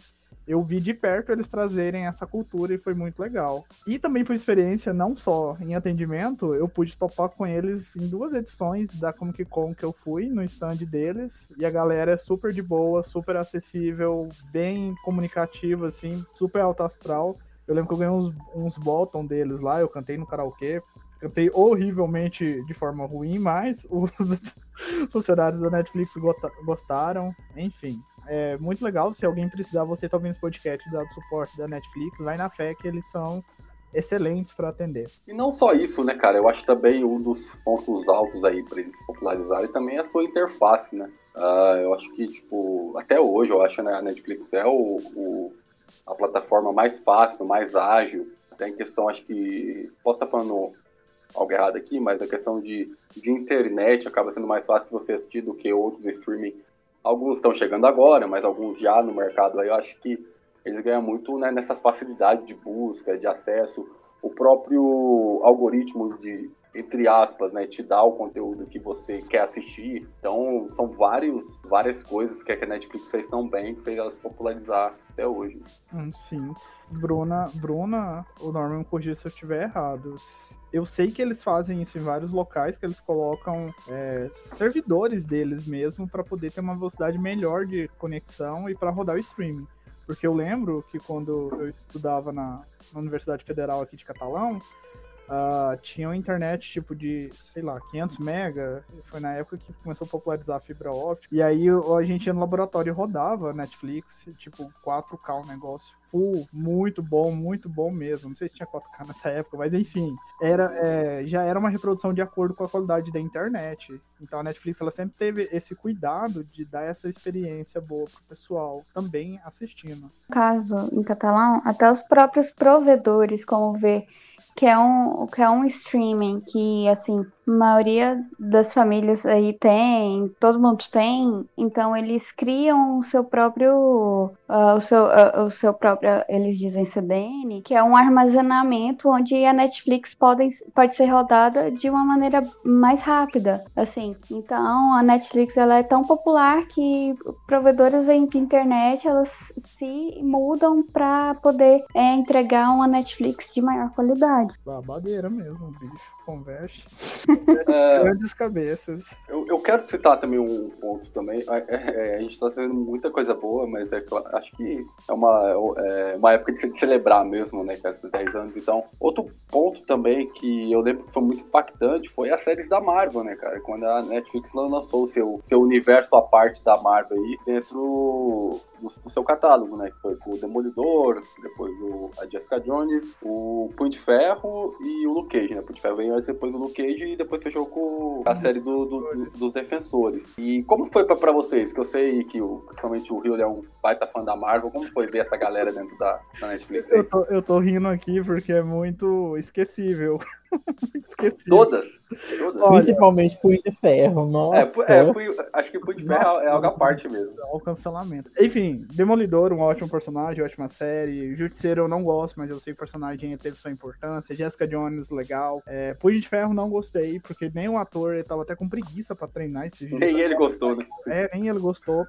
eu vi de perto eles trazerem essa cultura e foi muito legal. E também por experiência, não só em atendimento, eu pude topar com eles em duas edições da Comic Con que eu fui, no stand deles, e a galera é super de boa, super acessível, bem comunicativa, assim, super alto astral. Eu lembro que eu ganhei uns, uns bottom deles lá, eu cantei no karaokê, cantei horrivelmente de forma ruim, mas os funcionários da Netflix gostaram, enfim é muito legal. Se alguém precisar, você tá ouvindo esse podcast dado suporte da Netflix, vai na fé que eles são excelentes para atender. E não só isso, né, cara? Eu acho também um dos pontos altos aí para eles popularizarem também é a sua interface, né? Uh, eu acho que, tipo, até hoje eu acho né, a Netflix é o, o, a plataforma mais fácil, mais ágil. Até em questão, acho que. Posso estar falando algo errado aqui, mas a questão de, de internet acaba sendo mais fácil você assistir do que outros streaming Alguns estão chegando agora, mas alguns já no mercado aí eu acho que eles ganham muito né, nessa facilidade de busca, de acesso. O próprio algoritmo de, entre aspas, né, te dá o conteúdo que você quer assistir. Então, são vários, várias coisas que a Netflix fez tão bem que fez elas popularizar até hoje. Hum, sim. Bruna, Bruna, o Norman me se eu estiver errado. Eu sei que eles fazem isso em vários locais, que eles colocam é, servidores deles mesmo para poder ter uma velocidade melhor de conexão e para rodar o streaming. Porque eu lembro que quando eu estudava na, na Universidade Federal aqui de Catalão, Uh, tinha uma internet tipo de, sei lá, 500 mega. Foi na época que começou a popularizar a fibra óptica. E aí a gente ia no laboratório e rodava Netflix, tipo 4K o negócio. Full, muito bom, muito bom mesmo. Não sei se tinha 4K nessa época, mas enfim, era, é, já era uma reprodução de acordo com a qualidade da internet. Então a Netflix ela sempre teve esse cuidado de dar essa experiência boa pro pessoal também assistindo. Caso em catalão, até os próprios provedores, como ver que é um, que é um streaming que, assim, maioria das famílias aí tem, todo mundo tem, então eles criam o seu próprio, uh, o, seu, uh, o seu próprio, eles dizem CDN, que é um armazenamento onde a Netflix pode, pode ser rodada de uma maneira mais rápida, assim. Então, a Netflix, ela é tão popular que provedoras de internet, elas se mudam para poder é, entregar uma Netflix de maior qualidade. Babadeira mesmo, bicho converse. É, Grandes cabeças. Eu, eu, quero citar também um ponto também. É, é, a gente está fazendo muita coisa boa, mas é, acho que é uma, é uma época de celebrar mesmo, né? Com esses 10 anos. Então, outro ponto também que eu lembro que foi muito impactante foi as séries da Marvel, né, cara? Quando a Netflix lançou o seu, seu universo à parte da Marvel aí dentro do, do, seu catálogo, né? Que foi o Demolidor, depois o, a Jessica Jones, o Punho de Ferro e o Luke Cage, né? O Punho de Ferro veio depois do Luke Cage e depois fechou com a série do, do, dos Defensores. E como foi pra, pra vocês? Que eu sei que o, principalmente o Rio é um baita fã da Marvel, como foi ver essa galera dentro da, da Netflix? Eu tô, eu tô rindo aqui porque é muito esquecível. Esqueci. Todas? Todas. Principalmente Punho de Ferro, nossa. É, é punho, acho que Punho de Ferro é algo à parte mesmo. É o cancelamento. Enfim, Demolidor, um ótimo personagem, ótima série. Justiceiro eu não gosto, mas eu sei que o personagem teve sua importância. Jessica Jones, legal. É, Punho de Ferro não gostei, porque nem o ator, ele tava até com preguiça pra treinar esse vídeo. Nem ele gostou, né? É, nem ele gostou.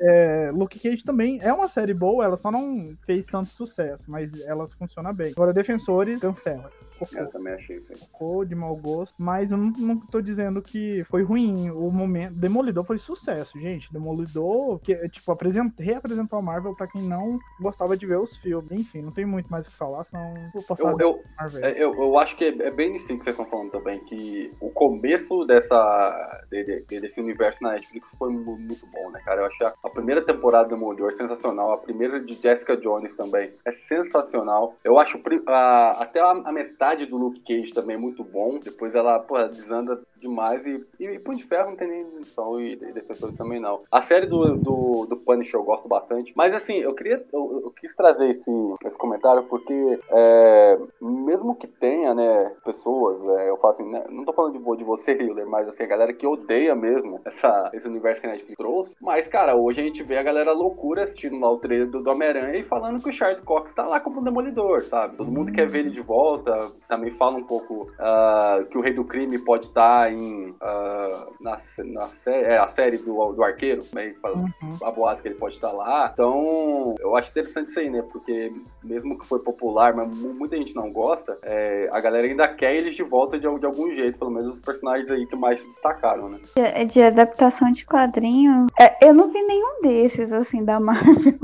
É, Luke Cage também é uma série boa, ela só não fez tanto sucesso, mas ela funciona bem. Agora, Defensores, cancela. Eu também achei isso aí. Ficou de mau gosto, mas eu não, não tô dizendo que foi ruim. O momento. Demolidor foi sucesso, gente. Demolidor, que, tipo, apresent... reapresentou a Marvel pra quem não gostava de ver os filmes. Enfim, não tem muito mais o que falar, senão vou passar eu, eu, Marvel. É, eu, eu acho que é, bem isso que vocês estão falando também, que o começo dessa, de, de, desse universo na Netflix foi muito bom, né, cara? Eu acho a, a primeira temporada do Demolidor sensacional, a primeira de Jessica Jones também é sensacional. Eu acho a, até a, a metade metade do Luke Cage também é muito bom. Depois ela, pô, desanda demais. E, e Punho de Ferro não tem nem noção, e, e Defensores também não. A série do, do, do Punisher eu gosto bastante. Mas assim, eu queria. Eu, eu quis trazer esse, esse comentário porque, é, mesmo que tenha, né, pessoas, é, eu falo assim, né, não tô falando de, de você, Hiller, mas assim, a galera que odeia mesmo essa, esse universo que a Netflix trouxe. Mas, cara, hoje a gente vê a galera loucura assistindo lá o trailer do, do Homem-Aranha e falando que o Charles Cox tá lá como um demolidor, sabe? Todo mundo quer ver ele de volta. Também fala um pouco uh, que o Rei do Crime pode estar tá em. Uh, na, na série, é, a série do, do Arqueiro, né? Uhum. A boate que ele pode estar lá. Então, eu acho interessante isso aí, né? Porque mesmo que foi popular, mas muita gente não gosta, é, a galera ainda quer eles de volta de, de, algum jeito, pelo menos os personagens aí que mais se destacaram, né? De, de adaptação de quadrinho, é, eu não vi nenhum desses, assim, da Marvel.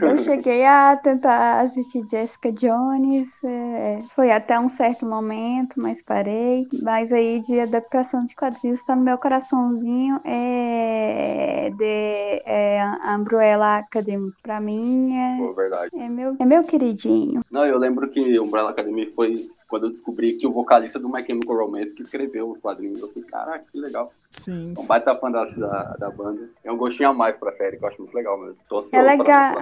Eu cheguei a tentar assistir Jessica Jones, é, foi até um certo momento, mas parei. Mas aí de adaptação de quadrinhos tá no meu coraçãozinho é de é, Umbrella Academy. Pra mim é, Pô, verdade. é, meu, é meu queridinho. Não, eu lembro que Umbrella Academy foi quando eu descobri que o vocalista do My Chemical Romance que escreveu os quadrinhos. Eu falei, caraca, que legal. Sim. Um baita fã da, da, da, banda. É um gostinho a mais pra série, que eu acho muito legal mesmo. Tô é legal.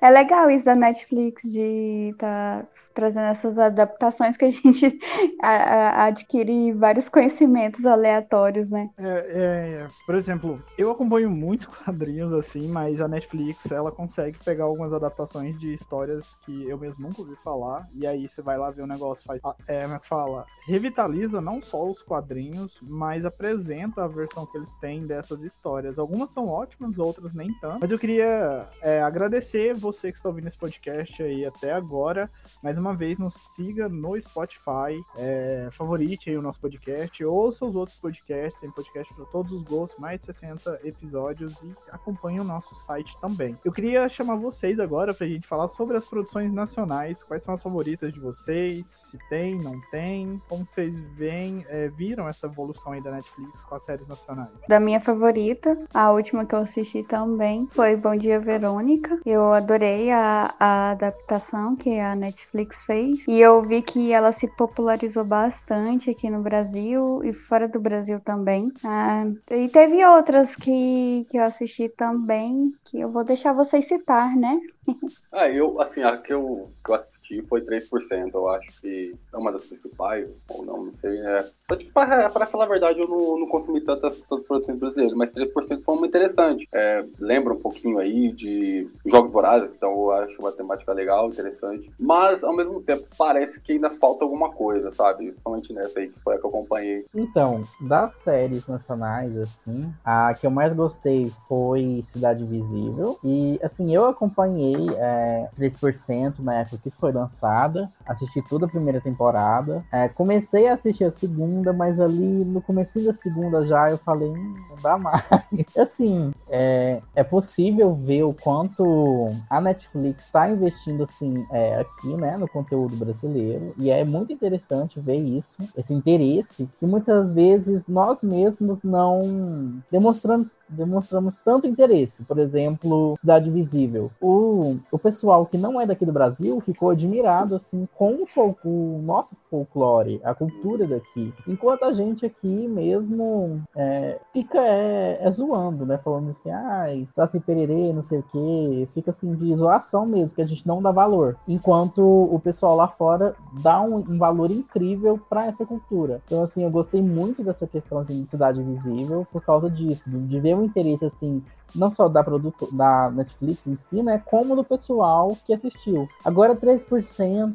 É legal isso da Netflix de estar tá trazendo essas adaptações que a gente a, a, adquire vários conhecimentos aleatórios, né? É, é, por exemplo, eu acompanho muitos quadrinhos assim, mas a Netflix ela consegue pegar algumas adaptações de histórias que eu mesmo nunca ouvi falar, e aí você vai lá ver o negócio, faz. É, como é que fala? Revitaliza não só os quadrinhos, mas apresenta a versão que eles têm dessas histórias. Algumas são ótimas, outras nem tanto. Mas eu queria é, agradecer você que está ouvindo esse podcast aí até agora. Mais uma vez, nos siga no Spotify, é, favorite aí o nosso podcast, ouça os outros podcasts, tem podcast para todos os gostos, mais de 60 episódios e acompanhe o nosso site também. Eu queria chamar vocês agora para a gente falar sobre as produções nacionais, quais são as favoritas de vocês, se tem, não tem, como vocês veem, é, viram essa evolução aí da Netflix com as séries nacionais? Da minha favorita, a última que eu assisti também foi Bom Dia Verônica. Eu adorei a, a adaptação que a Netflix fez e eu vi que ela se popularizou bastante aqui no Brasil e fora do Brasil também. Ah, e teve outras que, que eu assisti também que eu vou deixar vocês citar, né? ah, eu, assim, a que eu, que eu assisti foi 3%, eu acho que é uma das principais, ou não, não sei, é pra, pra falar a verdade, eu não, não consumi tantas, tantas produções brasileiras, mas 3% foi uma interessante. É, lembra um pouquinho aí de Jogos Vorazes, então eu acho uma temática legal, interessante. Mas, ao mesmo tempo, parece que ainda falta alguma coisa, sabe? Principalmente nessa aí, que foi a que eu acompanhei. Então, das séries nacionais, assim, a que eu mais gostei foi Cidade Visível. E, assim, eu acompanhei é, 3% na época que foi lançada, assisti toda a primeira temporada. É, comecei a assistir a segunda segunda, mas ali no começo da segunda já eu falei, hum, não dá mais. assim, é, é possível ver o quanto a Netflix está investindo assim é, aqui, né, no conteúdo brasileiro, e é muito interessante ver isso, esse interesse, que muitas vezes nós mesmos não demonstrando demonstramos tanto interesse. Por exemplo, Cidade Visível. O, o pessoal que não é daqui do Brasil ficou admirado assim com o, o nosso folclore, a cultura daqui. Enquanto a gente aqui mesmo é, fica é, é, zoando, né? Falando assim, ai, ah, assim, pererê, não sei o quê. Fica assim de zoação mesmo, que a gente não dá valor. Enquanto o pessoal lá fora dá um, um valor incrível para essa cultura. Então, assim, eu gostei muito dessa questão de Cidade Visível por causa disso, de ver um interesse assim não só da produto, da Netflix em si, né, como do pessoal que assistiu. Agora 3%,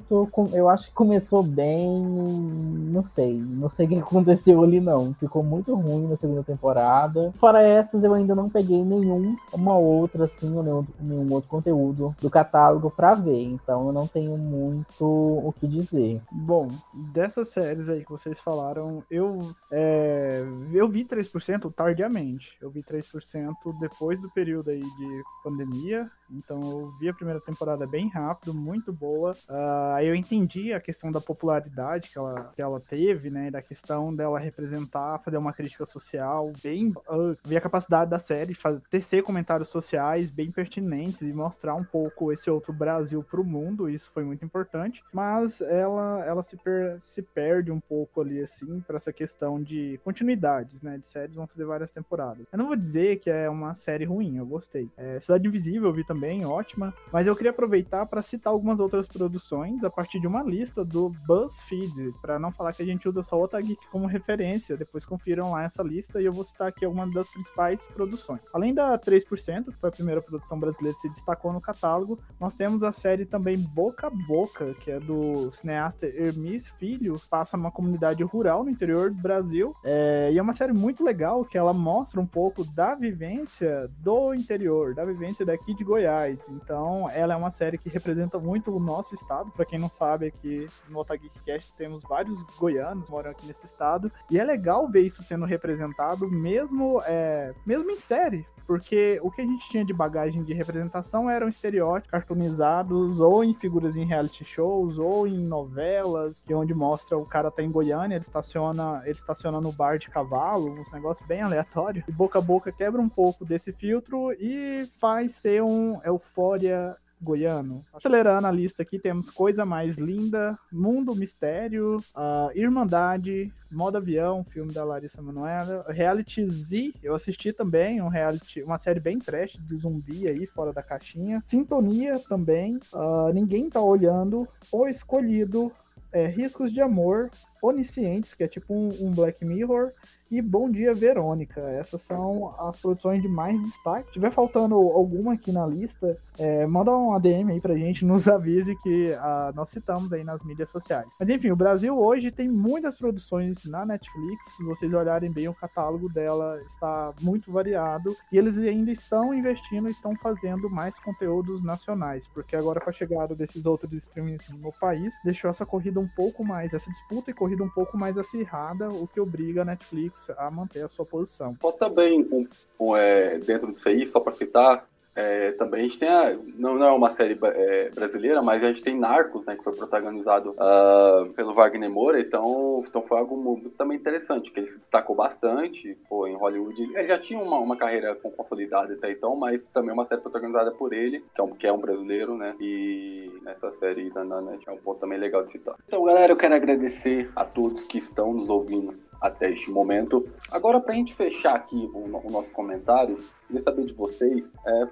eu acho que começou bem, não sei, não sei o que aconteceu ali não. Ficou muito ruim na segunda temporada. Fora essas, eu ainda não peguei nenhum, uma outra assim, ou nenhum, nenhum outro conteúdo do catálogo para ver, então eu não tenho muito o que dizer. Bom, dessas séries aí que vocês falaram, eu é, eu vi 3% tardiamente. Eu vi 3% depois depois do período aí de pandemia, Então eu vi a primeira temporada bem rápido, muito boa. Uh, aí eu entendi a questão da popularidade que ela, que ela teve, né? Da questão dela representar, fazer uma crítica social bem. Uh, vi a capacidade da série fazer, tecer comentários sociais bem pertinentes e mostrar um pouco esse outro Brasil pro mundo. Isso foi muito importante. Mas ela, ela se, per, se perde um pouco ali, assim, para essa questão de continuidades, né? De séries vão fazer várias temporadas. Eu não vou dizer que é uma série ruim, eu gostei. É, Cidade Invisível eu vi também, ótima. Mas eu queria aproveitar para citar algumas outras produções a partir de uma lista do BuzzFeed, para não falar que a gente usa só o Otageek como referência. Depois confiram lá essa lista e eu vou citar aqui algumas das principais produções. Além da 3%, que foi a primeira produção brasileira que se destacou no catálogo, nós temos a série também Boca a Boca, que é do cineasta Hermes Filho, passa numa comunidade rural no interior do Brasil. É, e é uma série muito legal que ela mostra um pouco da vivência do interior, da vivência daqui de Goiás. Então, ela é uma série que representa muito o nosso estado. Para quem não sabe, aqui no Otageekcast temos vários goianos moram aqui nesse estado. E é legal ver isso sendo representado, mesmo, é, mesmo em série porque o que a gente tinha de bagagem de representação eram estereótipos cartoonizados ou em figuras em reality shows ou em novelas, que onde mostra o cara tá em Goiânia, ele estaciona, ele estaciona no bar de cavalo, uns negócios bem aleatórios. E boca a boca quebra um pouco desse filtro e faz ser um Eufória goiano. Acelerando a lista aqui, temos Coisa Mais Linda, Mundo Mistério, uh, Irmandade, Modo Avião, filme da Larissa Manoela, Reality Z, eu assisti também, um reality, uma série bem trash de zumbi aí, fora da caixinha. Sintonia também, uh, Ninguém Tá Olhando, O Escolhido, é, Riscos de Amor, Oniscientes, que é tipo um, um Black Mirror, e Bom Dia Verônica. Essas são as produções de mais destaque. Se tiver faltando alguma aqui na lista, é, manda um ADM aí pra gente, nos avise que uh, nós citamos aí nas mídias sociais. Mas enfim, o Brasil hoje tem muitas produções na Netflix. Se vocês olharem bem, o catálogo dela está muito variado e eles ainda estão investindo, estão fazendo mais conteúdos nacionais, porque agora com a chegada desses outros streamings no país, deixou essa corrida um pouco mais, essa disputa e corrida um pouco mais acirrada, o que obriga a Netflix a manter a sua posição. Só também, um, um, é, dentro disso aí, só para citar, é, também a gente tem a, não, não é uma série é, brasileira, mas a gente tem Narcos, né, que foi protagonizado uh, pelo Wagner Moura, então, então foi algo muito, também interessante, que ele se destacou bastante, pô, em Hollywood, ele já tinha uma, uma carreira consolidada até então, mas também é uma série protagonizada por ele, que é um, que é um brasileiro, né, e nessa série da Nanete é um ponto também legal de citar. Então, galera, eu quero agradecer a todos que estão nos ouvindo até este momento. Agora, para a gente fechar aqui o, o, nosso comentário, queria saber de vocês é,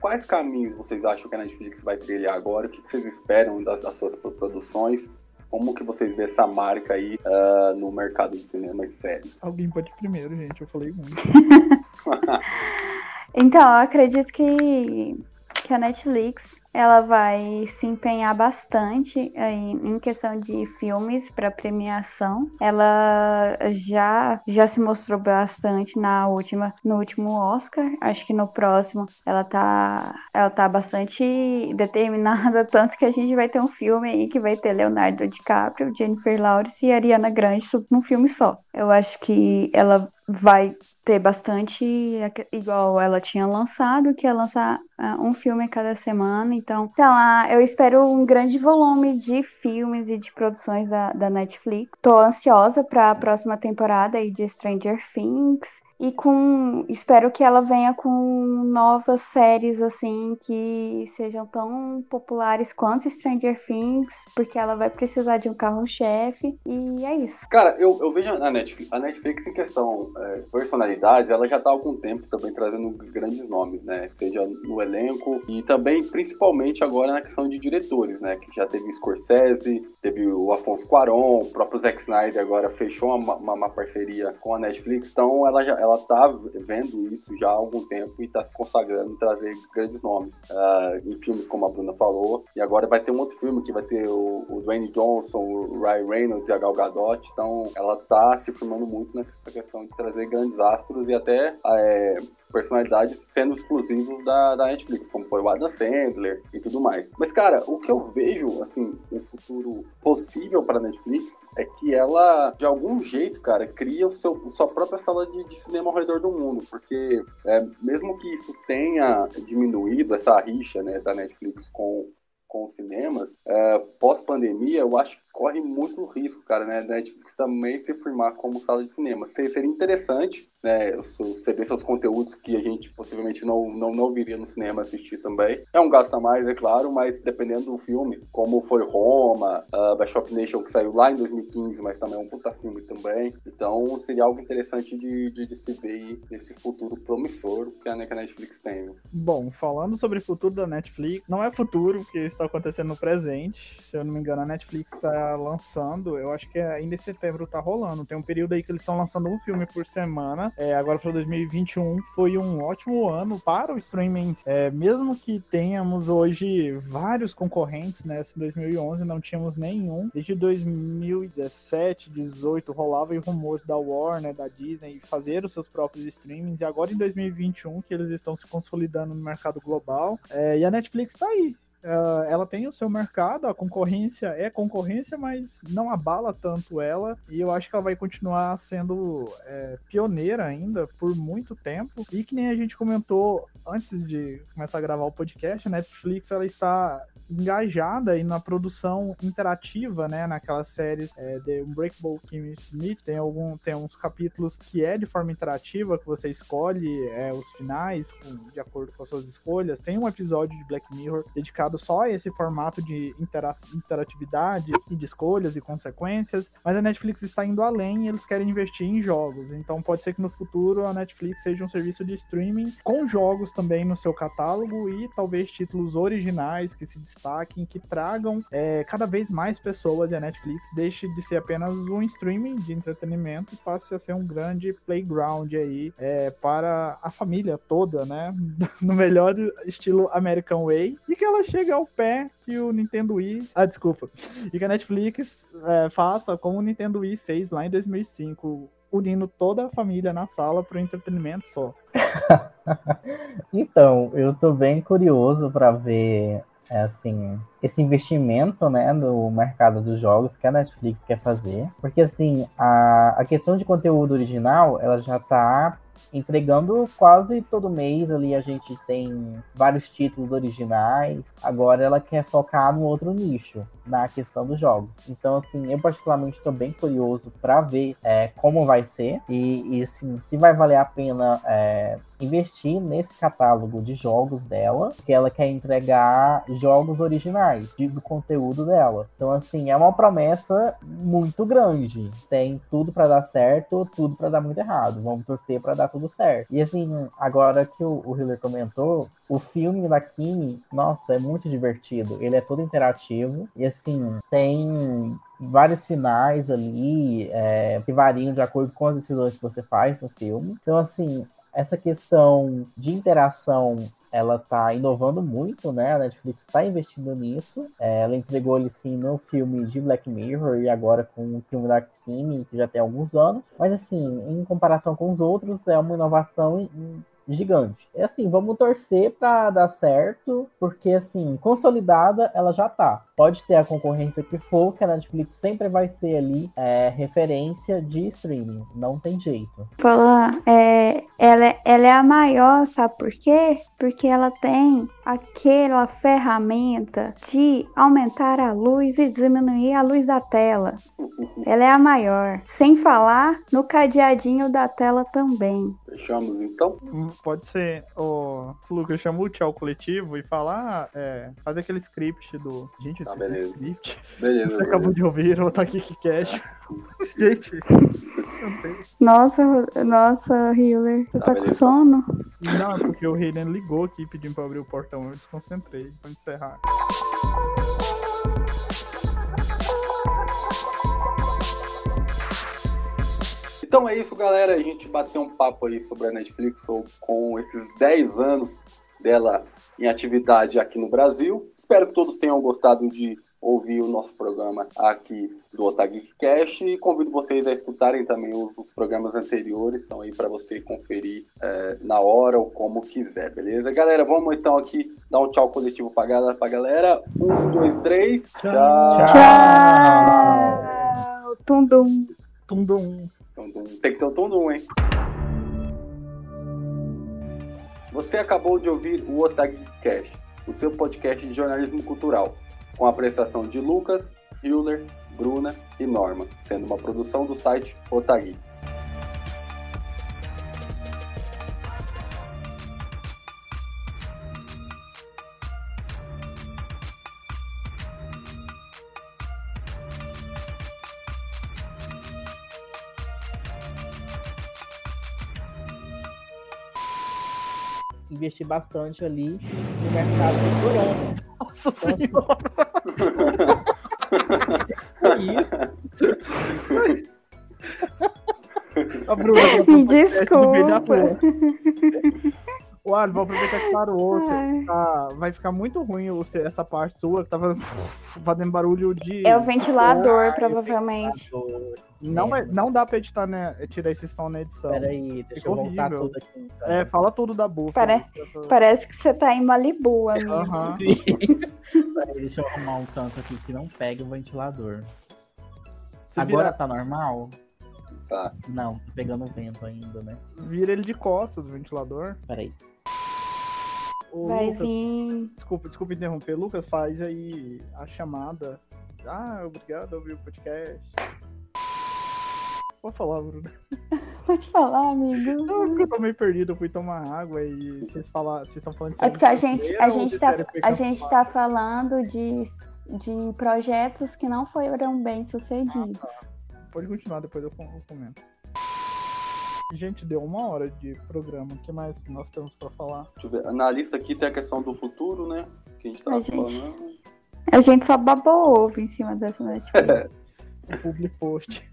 quais caminhos vocês acham que a Netflix vai trilhar agora, o que vocês esperam das, das suas produções, como que vocês vê essa marca aí uh, no mercado de cinema e séries? Alguém pode ir primeiro, gente, eu falei muito. então, eu acredito que, que a Netflix ela vai se empenhar bastante em, questão de filmes para premiação. Ela já já se mostrou bastante na última no último Oscar. Acho que no próximo ela tá ela tá bastante determinada tanto que a gente vai ter um filme aí que vai ter Leonardo DiCaprio, Jennifer Lawrence e Ariana Grande num filme só. Eu acho que ela vai ter bastante igual ela tinha lançado, que ia lançar uh, um filme cada semana então, então uh, eu espero um grande volume de filmes e de produções da, da Netflix. Tô ansiosa para a próxima temporada aí de Stranger Things e com espero que ela venha com novas séries assim que sejam tão populares quanto Stranger Things, porque ela vai precisar de um carro-chefe e é isso. Cara, eu, eu vejo a Netflix, a Netflix em questão é, personalidades, ela já tá há algum tempo também trazendo grandes nomes, né? Seja no elenco e também principalmente agora na questão de diretores, né? Que já teve Scorsese, teve o Afonso Cuarón, o próprio Zack Snyder agora fechou uma, uma, uma parceria com a Netflix, então ela já ela ela tá vendo isso já há algum tempo e está se consagrando em trazer grandes nomes uh, em filmes, como a Bruna falou. E agora vai ter um outro filme que vai ter o, o Dwayne Johnson, o Ryan Reynolds e a Gal Gadot. Então ela tá se firmando muito nessa questão de trazer grandes astros e até é, personalidades sendo exclusivos da, da Netflix, como foi o Adam Sandler e tudo mais. Mas, cara, o que eu vejo, assim, um futuro possível para a Netflix é que ela, de algum jeito, cara, cria o seu, sua própria sala de, de cinema ao redor do mundo, porque é, mesmo que isso tenha diminuído essa rixa né, da Netflix com com os cinemas, é, pós-pandemia, eu acho que corre muito risco, cara, né? Da Netflix também se firmar como sala de cinema. Seria interessante, né? Você ver seus conteúdos que a gente possivelmente não, não, não viria no cinema assistir também. É um gasto a mais, é claro, mas dependendo do filme, como foi Roma, uh, Bishop Nation, que saiu lá em 2015, mas também é um puta filme também. Então seria algo interessante de, de, de se ver nesse futuro promissor que a Netflix tem. Bom, falando sobre o futuro da Netflix, não é futuro, porque está acontecendo no presente. Se eu não me engano, a Netflix está lançando, eu acho que ainda em setembro tá rolando. Tem um período aí que eles estão lançando um filme por semana. É, agora para 2021 foi um ótimo ano para o streaming. É, mesmo que tenhamos hoje vários concorrentes, né? Em 2011 não tínhamos nenhum. Desde 2017, 18 rolava rumores da Warner, da Disney fazer os seus próprios streamings. E agora em 2021 que eles estão se consolidando no mercado global. É, e a Netflix tá aí Uh, ela tem o seu mercado, a concorrência é concorrência, mas não abala tanto ela, e eu acho que ela vai continuar sendo é, pioneira ainda por muito tempo. E que nem a gente comentou antes de começar a gravar o podcast, a Netflix ela está engajada aí na produção interativa, né, naquelas séries é, de Unbreakable Kimmy Smith, tem algum tem uns capítulos que é de forma interativa que você escolhe é, os finais com, de acordo com as suas escolhas. Tem um episódio de Black Mirror dedicado só esse formato de intera interatividade e de escolhas e consequências, mas a Netflix está indo além e eles querem investir em jogos. Então pode ser que no futuro a Netflix seja um serviço de streaming com jogos também no seu catálogo e talvez títulos originais que se destaquem, que tragam é, cada vez mais pessoas e a Netflix deixe de ser apenas um streaming de entretenimento e passe a ser um grande playground aí é, para a família toda, né? No melhor estilo American Way e que ela chegue ao pé que o Nintendo Wii, ah, desculpa, e que a Netflix é, faça como o Nintendo Wii fez lá em 2005 unindo toda a família na sala para o entretenimento só. então, eu tô bem curioso para ver é assim, esse investimento, né, no mercado dos jogos que a Netflix quer fazer. Porque, assim, a, a questão de conteúdo original, ela já tá entregando quase todo mês ali a gente tem vários títulos originais. Agora ela quer focar no outro nicho, na questão dos jogos. Então, assim, eu particularmente estou bem curioso para ver é, como vai ser e, e assim, se vai valer a pena é, investir nesse catálogo de jogos dela, que ela quer entregar jogos originais do conteúdo dela. Então, assim, é uma promessa muito grande. Tem tudo para dar certo, tudo para dar muito errado. Vamos torcer para dar tudo certo. E assim, agora que o, o Hiller comentou, o filme da Kimi, nossa, é muito divertido. Ele é todo interativo e assim, tem vários finais ali é, que variam de acordo com as decisões que você faz no filme. Então, assim, essa questão de interação ela está inovando muito, né? A Netflix está investindo nisso. É, ela entregou ele sim no filme de Black Mirror e agora com o filme da Kimi, que já tem alguns anos. Mas assim, em comparação com os outros, é uma inovação gigante. É assim, vamos torcer para dar certo, porque assim, consolidada ela já tá. Pode ter a concorrência que for, que a Netflix sempre vai ser ali é, referência de streaming, não tem jeito. Falar, é, ela, ela é a maior, sabe por quê? Porque ela tem aquela ferramenta de aumentar a luz e diminuir a luz da tela. Ela é a maior. Sem falar no cadeadinho da tela também. Fechamos então? Hum, pode ser. O Lucas chamou o tchau coletivo e falar, é, fazer aquele script do. Gente, tá, beleza. script. Beleza. Você beleza. acabou de ouvir o Takiki Cash. Gente. Nossa, nossa, Healer. Você tá, tá com sono? Não, porque o Hayden ligou aqui pedindo pra abrir o portão. Eu desconcentrei. Vou encerrar. Então é isso, galera. A gente bateu um papo aí sobre a Netflix com esses 10 anos dela em atividade aqui no Brasil. Espero que todos tenham gostado de ouvir o nosso programa aqui do Otagui Cast e convido vocês a escutarem também os, os programas anteriores, são aí para você conferir é, na hora ou como quiser, beleza? Galera, vamos então aqui dar um tchau coletivo pra galera. Pra galera. Um, dois, três. Tchau. Tchau. Tundum. Tundum. Tundum. Tem que ter um tundum, hein? Você acabou de ouvir o Otag Cast, o seu podcast de jornalismo cultural, com a prestação de Lucas, Hiller, Bruna e Norma, sendo uma produção do site Otagui. Investir bastante ali no mercado coreano. Nossa senhora. isso. A Bruna, Me desculpa. Ali, vou aproveitar que parou. você Ai. tá- vai ficar muito ruim o essa parte sua que tava fazendo barulho de. É o ventilador, Ah, provavelmente. Não, vai- não dá pra editar, né? Tirar esse som na edição. Peraí, deixa Ficou eu voltar horrível. tudo aqui. Então. É, fala tudo da bufa. Pare- Parece que você tá em Malibu, amigo. Peraí, deixa eu arrumar um canto aqui que não pegue o ventilador. Se Agora vira, tá normal? Tá. Não, tá pegando vento ainda, né? vira ele de costas do ventilador. Peraí. Ô, Vai Lucas, vir. desculpa, desculpa interromper. Lucas, faz aí a chamada. Ah, obrigado, ouvir o podcast. Vou falar, Bruno. Pode falar, amigo. Não, é eu tô meio perdido, eu fui tomar água e vocês falar, vocês estão falando de É porque a gente, a gente, tá, a gente tá falando de, de projetos que não foram bem sucedidos. Pode continuar, depois eu comento. Gente, deu uma hora de programa. O que mais nós temos pra falar? Deixa eu ver. Na lista aqui tem a questão do futuro, né? Que a gente tava A gente- falando. A gente só babou ovo em cima dessa Netflix. O public post.